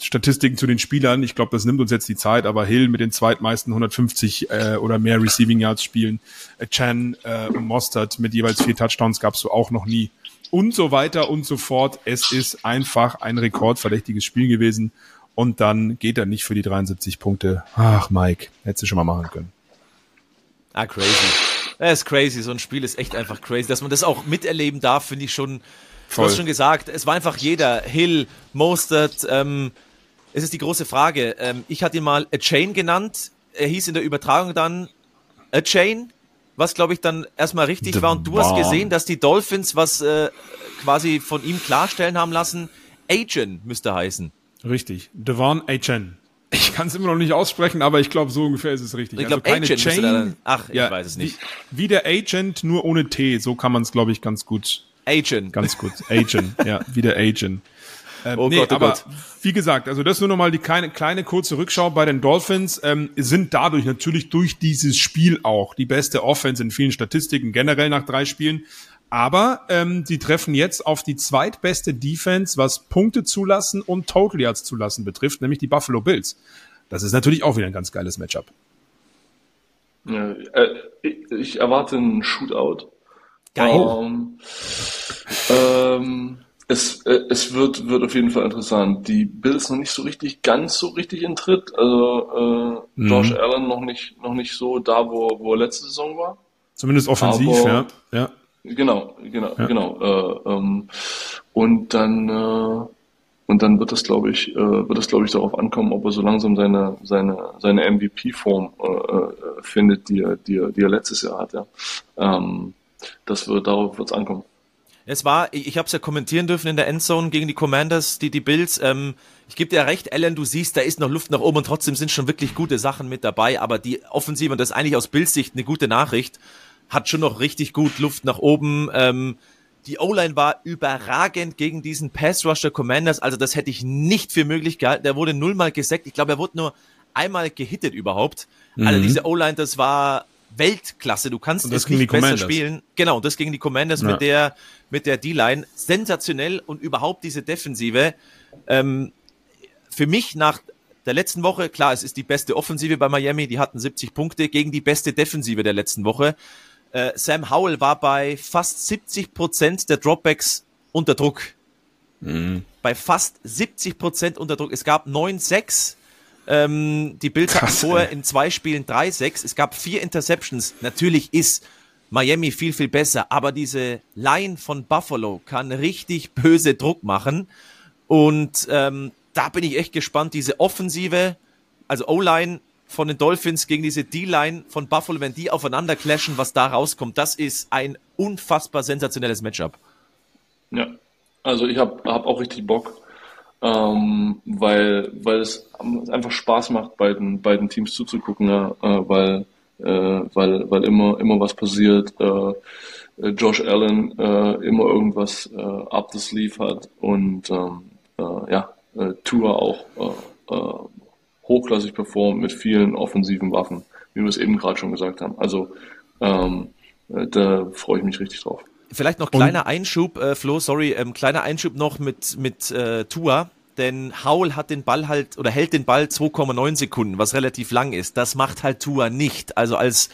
Statistiken zu den Spielern. Ich glaube, das nimmt uns jetzt die Zeit, aber Hill mit den zweitmeisten 150 äh, oder mehr Receiving Yards spielen, äh, Chan äh, und Mostert mit jeweils vier Touchdowns gab es so auch noch nie und so weiter und so fort. Es ist einfach ein rekordverdächtiges Spiel gewesen und dann geht er nicht für die 73 Punkte. Ach, Mike, hättest du schon mal machen können. Ah, crazy. Das ist crazy. So ein Spiel ist echt einfach crazy. Dass man das auch miterleben darf, finde ich schon. Voll. Du hast schon gesagt, es war einfach jeder. Hill, Mostert, ähm, es ist die große Frage. Ähm, ich hatte ihn mal A Chain genannt. Er hieß in der Übertragung dann A Chain, was glaube ich dann erstmal richtig The war. Und du Bomb. hast gesehen, dass die Dolphins was äh, quasi von ihm klarstellen haben lassen. Agent müsste heißen. Richtig. Devon Agent. Ich kann es immer noch nicht aussprechen, aber ich glaube, so ungefähr ist es richtig. Ich glaube, also keine Agent Chain. ach, ich ja, weiß es nicht. Wie der Agent, nur ohne T. So kann man es, glaube ich, ganz gut. Agent. Ganz gut. Agent, ja, wie der Agent. Ähm, oh nee, Gott, oh aber Gott. wie gesagt, also das nur nochmal die kleine, kleine kurze Rückschau bei den Dolphins, ähm, sind dadurch natürlich durch dieses Spiel auch die beste Offense in vielen Statistiken, generell nach drei Spielen. Aber ähm, sie treffen jetzt auf die zweitbeste Defense, was Punkte zulassen und Total Yards zulassen betrifft, nämlich die Buffalo Bills. Das ist natürlich auch wieder ein ganz geiles Matchup. Ja, äh, ich, ich erwarte einen Shootout. Geil. Um, ähm, ähm es, äh, es wird, wird auf jeden Fall interessant. Die Bills noch nicht so richtig, ganz so richtig in Tritt. Also äh, mhm. Josh Allen noch nicht, noch nicht so da, wo, wo er letzte Saison war. Zumindest offensiv, Aber, ja. ja. Genau, genau, ja. genau. Äh, ähm, und dann äh, und dann wird das, glaube ich, äh, wird das, glaube ich, darauf ankommen, ob er so langsam seine seine seine MVP-Form äh, äh, findet, die er, die er, die er letztes Jahr hat. Ja. Ähm, das wird darauf wird's ankommen. Es war, ich habe es ja kommentieren dürfen in der Endzone gegen die Commanders, die die Bills. Ähm, ich gebe dir recht, Alan, du siehst, da ist noch Luft nach oben und trotzdem sind schon wirklich gute Sachen mit dabei. Aber die Offensive, und das ist eigentlich aus Bills Sicht eine gute Nachricht, hat schon noch richtig gut Luft nach oben. Ähm, die O-Line war überragend gegen diesen Pass Rush der Commanders. Also das hätte ich nicht für möglich gehalten. Der wurde nullmal gesackt. Ich glaube, er wurde nur einmal gehittet überhaupt. Mhm. Also diese O-Line, das war Weltklasse. Du kannst es nicht besser spielen. Genau, das gegen die Commanders ja. mit der mit der D-Line sensationell und überhaupt diese Defensive. Ähm, für mich nach der letzten Woche, klar, es ist die beste Offensive bei Miami, die hatten 70 Punkte gegen die beste Defensive der letzten Woche. Äh, Sam Howell war bei fast 70 Prozent der Dropbacks unter Druck. Mhm. Bei fast 70 Prozent unter Druck. Es gab 9-6. Ähm, die Bills hatten vorher in zwei Spielen 3-6. Es gab vier Interceptions. Natürlich ist Miami viel, viel besser, aber diese Line von Buffalo kann richtig böse Druck machen. Und ähm, da bin ich echt gespannt. Diese Offensive, also O-Line von den Dolphins gegen diese D-Line von Buffalo, wenn die aufeinander clashen, was da rauskommt, das ist ein unfassbar sensationelles Matchup. Ja, also ich habe hab auch richtig Bock, ähm, weil, weil es einfach Spaß macht, beiden, beiden Teams zuzugucken, ja, äh, weil, äh, weil, weil immer, immer was passiert. Äh, äh Josh Allen äh, immer irgendwas äh, up the sleeve hat und ähm, ja, Tour auch hochklassig performt mit vielen offensiven Waffen, wie wir es eben gerade schon gesagt haben. Also ähm, da freue ich mich richtig drauf. Vielleicht noch kleiner und, Einschub, äh, Flo, sorry, ähm, kleiner Einschub noch mit, mit äh, Tua. Denn Howell hat den Ball halt oder hält den Ball 2,9 Sekunden, was relativ lang ist. Das macht halt Tua nicht. Also als,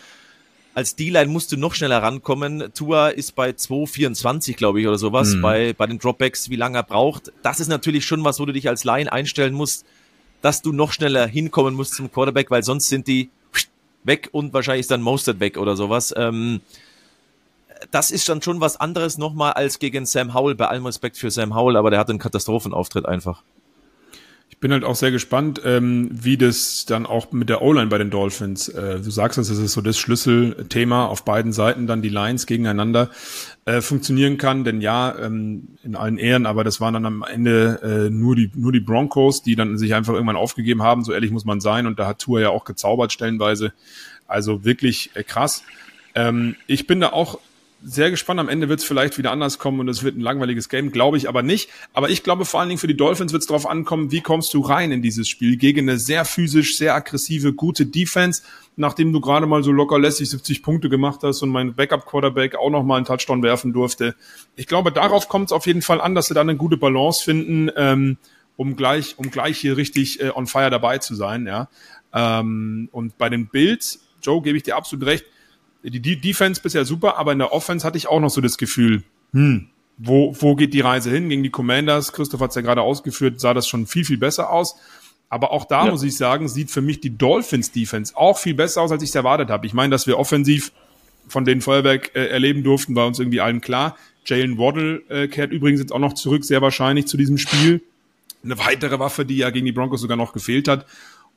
als D-Line musst du noch schneller rankommen. Tua ist bei 2,24, glaube ich, oder sowas, mhm. bei, bei den Dropbacks, wie lange er braucht. Das ist natürlich schon was, wo du dich als Line einstellen musst, dass du noch schneller hinkommen musst zum Quarterback, weil sonst sind die weg und wahrscheinlich ist dann Mostert weg oder sowas. Ähm, das ist dann schon was anderes nochmal als gegen Sam Howell, bei allem Respekt für Sam Howell, aber der hat einen Katastrophenauftritt einfach. Ich bin halt auch sehr gespannt, ähm, wie das dann auch mit der O-Line bei den Dolphins, äh, du sagst es, es ist so das Schlüsselthema auf beiden Seiten, dann die Lines gegeneinander äh, funktionieren kann. Denn ja, ähm, in allen Ehren, aber das waren dann am Ende äh, nur, die, nur die Broncos, die dann sich einfach irgendwann aufgegeben haben, so ehrlich muss man sein. Und da hat Tour ja auch gezaubert stellenweise. Also wirklich äh, krass. Ähm, ich bin da auch sehr gespannt. Am Ende wird es vielleicht wieder anders kommen und es wird ein langweiliges Game, glaube ich aber nicht. Aber ich glaube vor allen Dingen für die Dolphins wird es darauf ankommen, wie kommst du rein in dieses Spiel gegen eine sehr physisch, sehr aggressive, gute Defense, nachdem du gerade mal so locker lässig 70 Punkte gemacht hast und mein Backup-Quarterback auch noch mal einen Touchdown werfen durfte. Ich glaube, darauf kommt es auf jeden Fall an, dass sie da eine gute Balance finden, ähm, um gleich, um gleich hier richtig äh, on fire dabei zu sein. Ja. Ähm, und bei den Bills, Joe, gebe ich dir absolut recht, die Defense bisher super, aber in der Offense hatte ich auch noch so das Gefühl, hm, wo, wo geht die Reise hin? Gegen die Commanders, Christoph hat es ja gerade ausgeführt, sah das schon viel, viel besser aus. Aber auch da ja. muss ich sagen, sieht für mich die Dolphins Defense auch viel besser aus, als ich es erwartet habe. Ich meine, dass wir offensiv von den Feuerwerk äh, erleben durften, war uns irgendwie allen klar. Jalen Waddle äh, kehrt übrigens jetzt auch noch zurück, sehr wahrscheinlich zu diesem Spiel. Eine weitere Waffe, die ja gegen die Broncos sogar noch gefehlt hat.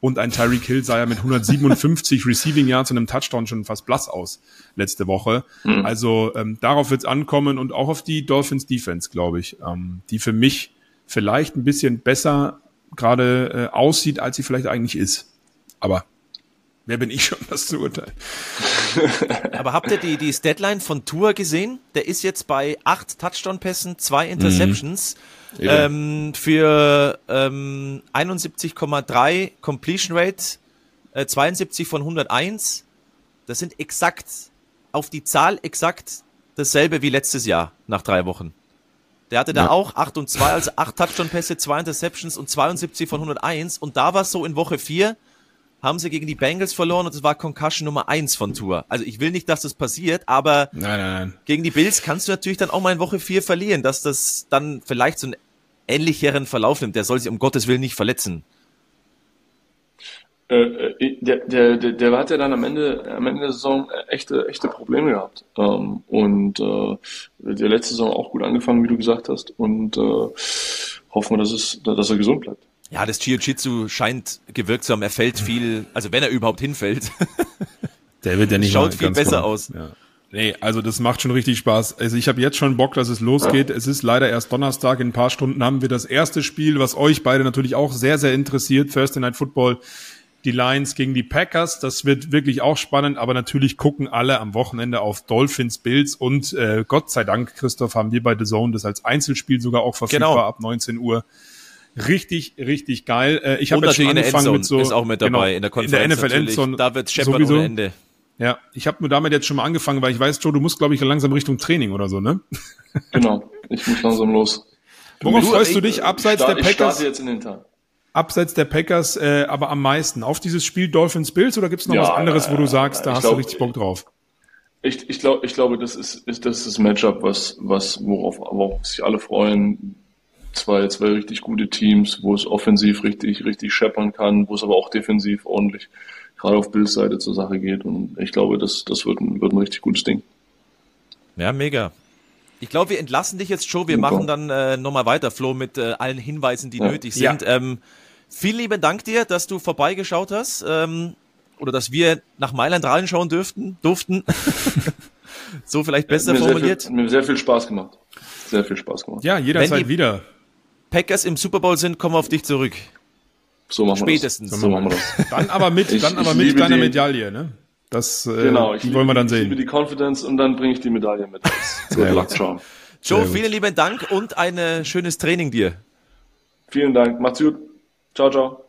Und ein Tyreek Hill sah ja mit 157 Receiving Yards und einem Touchdown schon fast blass aus letzte Woche. Mhm. Also ähm, darauf wird es ankommen und auch auf die Dolphins Defense, glaube ich, ähm, die für mich vielleicht ein bisschen besser gerade äh, aussieht, als sie vielleicht eigentlich ist. Aber wer bin ich schon, das zu urteilen? Aber habt ihr die, die Deadline von Tour gesehen? Der ist jetzt bei acht Touchdown-Pässen, zwei Interceptions. Mhm ähm, für ähm, 71,3 Completion Rate, äh, 72 von 101. Das sind exakt, auf die Zahl exakt dasselbe wie letztes Jahr nach drei Wochen. Der hatte da ja. auch 8 und 2, also 8 Touchdown-Pässe, 2 Interceptions und 72 von 101. Und da war es so in Woche 4, haben sie gegen die Bengals verloren und es war Concussion Nummer 1 von Tour. Also ich will nicht, dass das passiert, aber nein, nein, nein. gegen die Bills kannst du natürlich dann auch mal in Woche 4 verlieren, dass das dann vielleicht so einen ähnlicheren Verlauf nimmt. Der soll sich um Gottes Willen nicht verletzen. Äh, äh, der, der, der, der hat ja dann am Ende, am Ende der Saison echte, echte Probleme gehabt. Ähm, und äh, der letzte Saison auch gut angefangen, wie du gesagt hast. Und äh, hoffen wir, dass, es, dass er gesund bleibt. Ja, das Jiu-Jitsu scheint gewirkt zu haben. Er fällt viel, also wenn er überhaupt hinfällt. Der wird ja nicht Schaut viel besser kommen. aus. Ja. Nee, also das macht schon richtig Spaß. Also ich habe jetzt schon Bock, dass es losgeht. Es ist leider erst Donnerstag. In ein paar Stunden haben wir das erste Spiel, was euch beide natürlich auch sehr, sehr interessiert. Thursday Night Football. Die Lions gegen die Packers. Das wird wirklich auch spannend. Aber natürlich gucken alle am Wochenende auf Dolphins Bills. Und äh, Gott sei Dank, Christoph, haben wir bei The Zone das als Einzelspiel sogar auch verfügbar genau. ab 19 Uhr. Richtig, richtig geil. Äh, ich habe jetzt schon angefangen mit so ist auch mit dabei genau, in der Konferenz. In der NFL Endzone. Da wird scheppern ohne Ende. Ja, ich habe nur damit jetzt schon mal angefangen, weil ich weiß, Joe, du musst, glaube ich, langsam Richtung Training oder so, ne? Genau, ich muss langsam los. Worauf freust du dich abseits start, der Packers? Ich jetzt in den Tag. Abseits der Packers, äh, aber am meisten auf dieses Spiel Dolphins Bills oder gibt's noch ja, was anderes, wo du sagst, da hast glaub, du richtig Bock drauf? Ich, ich glaube, ich glaube, das ist, ist das, ist das Matchup, was, was worauf, worauf sich alle freuen. Zwei, zwei richtig gute Teams, wo es offensiv richtig, richtig scheppern kann, wo es aber auch defensiv ordentlich gerade auf Bills Seite zur Sache geht. Und ich glaube, das, das wird ein, wird ein richtig gutes Ding. Ja, mega. Ich glaube, wir entlassen dich jetzt, Joe. Wir Super. machen dann äh, nochmal weiter, Flo, mit äh, allen Hinweisen, die ja. nötig sind. Ja. Ähm, vielen lieben Dank dir, dass du vorbeigeschaut hast. Ähm, oder dass wir nach Mailand reinschauen dürften, durften. so vielleicht besser mir formuliert. Sehr viel, mir sehr viel Spaß gemacht. Sehr viel Spaß gemacht. Ja, jederzeit wieder. Packers im Super Bowl sind, kommen wir auf dich zurück. So machen Spätestens. wir das. So machen wir das. Dann aber mit, ich, dann aber mit deiner Medaille, ne? Das, äh, genau, die wollen wir dann sehen. Ich liebe die Confidence und dann bringe ich die Medaille mit. Good luck, Joe. Joe, vielen lieben Dank und ein äh, schönes Training dir. Vielen Dank. Macht's gut. Ciao, ciao.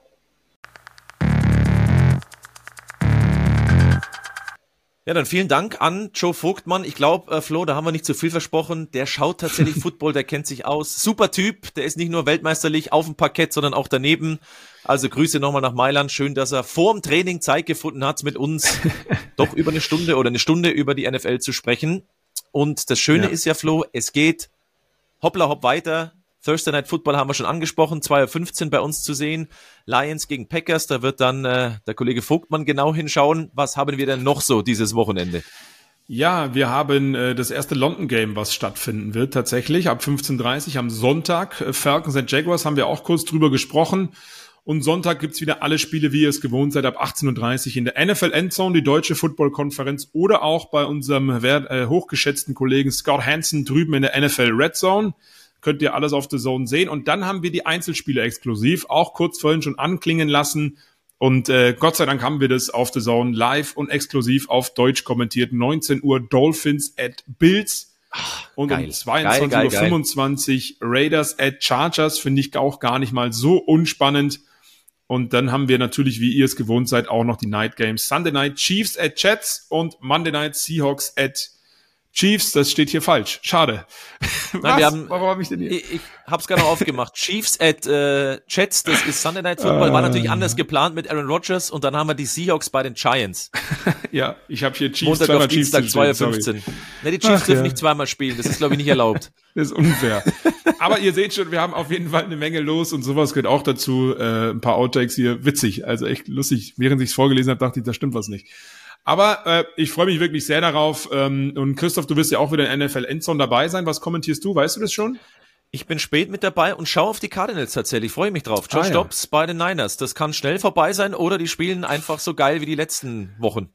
Ja, dann vielen Dank an Joe Vogtmann. Ich glaube, äh, Flo, da haben wir nicht zu viel versprochen. Der schaut tatsächlich Football, der kennt sich aus. Super Typ, der ist nicht nur weltmeisterlich auf dem Parkett, sondern auch daneben. Also Grüße nochmal nach Mailand. Schön, dass er vor dem Training Zeit gefunden hat, mit uns doch über eine Stunde oder eine Stunde über die NFL zu sprechen. Und das Schöne ja. ist ja, Flo, es geht hoppla hopp weiter. Thursday Night Football haben wir schon angesprochen, 2.15 Uhr bei uns zu sehen. Lions gegen Packers, da wird dann äh, der Kollege Vogtmann genau hinschauen. Was haben wir denn noch so dieses Wochenende? Ja, wir haben äh, das erste London Game, was stattfinden wird, tatsächlich ab 15.30 Uhr am Sonntag. Äh, Falcons and Jaguars haben wir auch kurz drüber gesprochen. Und Sonntag gibt's wieder alle Spiele, wie ihr es gewohnt seid, ab 18.30 Uhr in der NFL Endzone, die Deutsche Football-Konferenz oder auch bei unserem äh, hochgeschätzten Kollegen Scott Hansen drüben in der NFL Red Zone könnt ihr alles auf The Zone sehen. Und dann haben wir die Einzelspiele exklusiv, auch kurz vorhin schon anklingen lassen. Und äh, Gott sei Dank haben wir das auf The Zone live und exklusiv auf Deutsch kommentiert. 19 Uhr Dolphins at Bills. und geil. um 22.25 Uhr Raiders at Chargers finde ich auch gar nicht mal so unspannend. Und dann haben wir natürlich, wie ihr es gewohnt seid, auch noch die Night Games. Sunday Night Chiefs at Jets und Monday Night Seahawks at Chiefs, das steht hier falsch. Schade. Nein, wir haben, Warum habe ich denn hier? Ich, ich hab's gerade noch aufgemacht. Chiefs at äh, Jets, das ist Sunday Night Football, war natürlich ah. anders geplant mit Aaron Rodgers und dann haben wir die Seahawks bei den Giants. ja, ich habe hier Chiefs Montag auf Dienstag 2.15 Uhr. Ne, die Chiefs Ach, dürfen ja. nicht zweimal spielen, das ist glaube ich nicht erlaubt. das ist unfair. Aber ihr seht schon, wir haben auf jeden Fall eine Menge los und sowas gehört auch dazu. Äh, ein paar Outtakes hier, witzig, also echt lustig. Während ich es vorgelesen habe, dachte ich, da stimmt was nicht. Aber äh, ich freue mich wirklich sehr darauf. Ähm, und Christoph, du wirst ja auch wieder in NFL Endzone dabei sein. Was kommentierst du? Weißt du das schon? Ich bin spät mit dabei und schaue auf die Cardinals tatsächlich. Freue mich drauf. Josh ah, ja. Dobbs bei den Niners. Das kann schnell vorbei sein oder die spielen einfach so geil wie die letzten Wochen.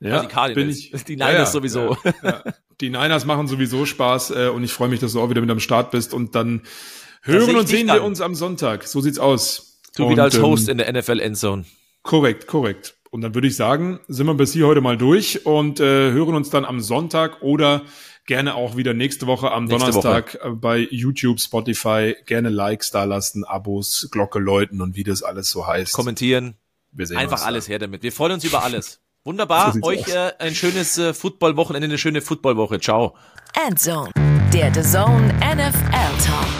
Ja, also die Cardinals. Ich, die Niners ja, ja, sowieso. Ja, die Niners machen sowieso Spaß äh, und ich freue mich, dass du auch wieder mit am Start bist und dann hören und sehen wir uns am Sonntag. So sieht's aus. Du und, wieder als Host ähm, in der NFL Endzone. Korrekt, korrekt. Und dann würde ich sagen, sind wir bis hier heute mal durch und äh, hören uns dann am Sonntag oder gerne auch wieder nächste Woche am nächste Donnerstag Woche. Äh, bei YouTube, Spotify. Gerne Likes da lassen, Abos, Glocke läuten und wie das alles so heißt. Kommentieren. Wir sehen Einfach alles da. her damit. Wir freuen uns über alles. Wunderbar. So Euch äh, ein schönes äh, Footballwochenende, eine schöne Footballwoche. Ciao. Endzone, der The Zone NFL Talk.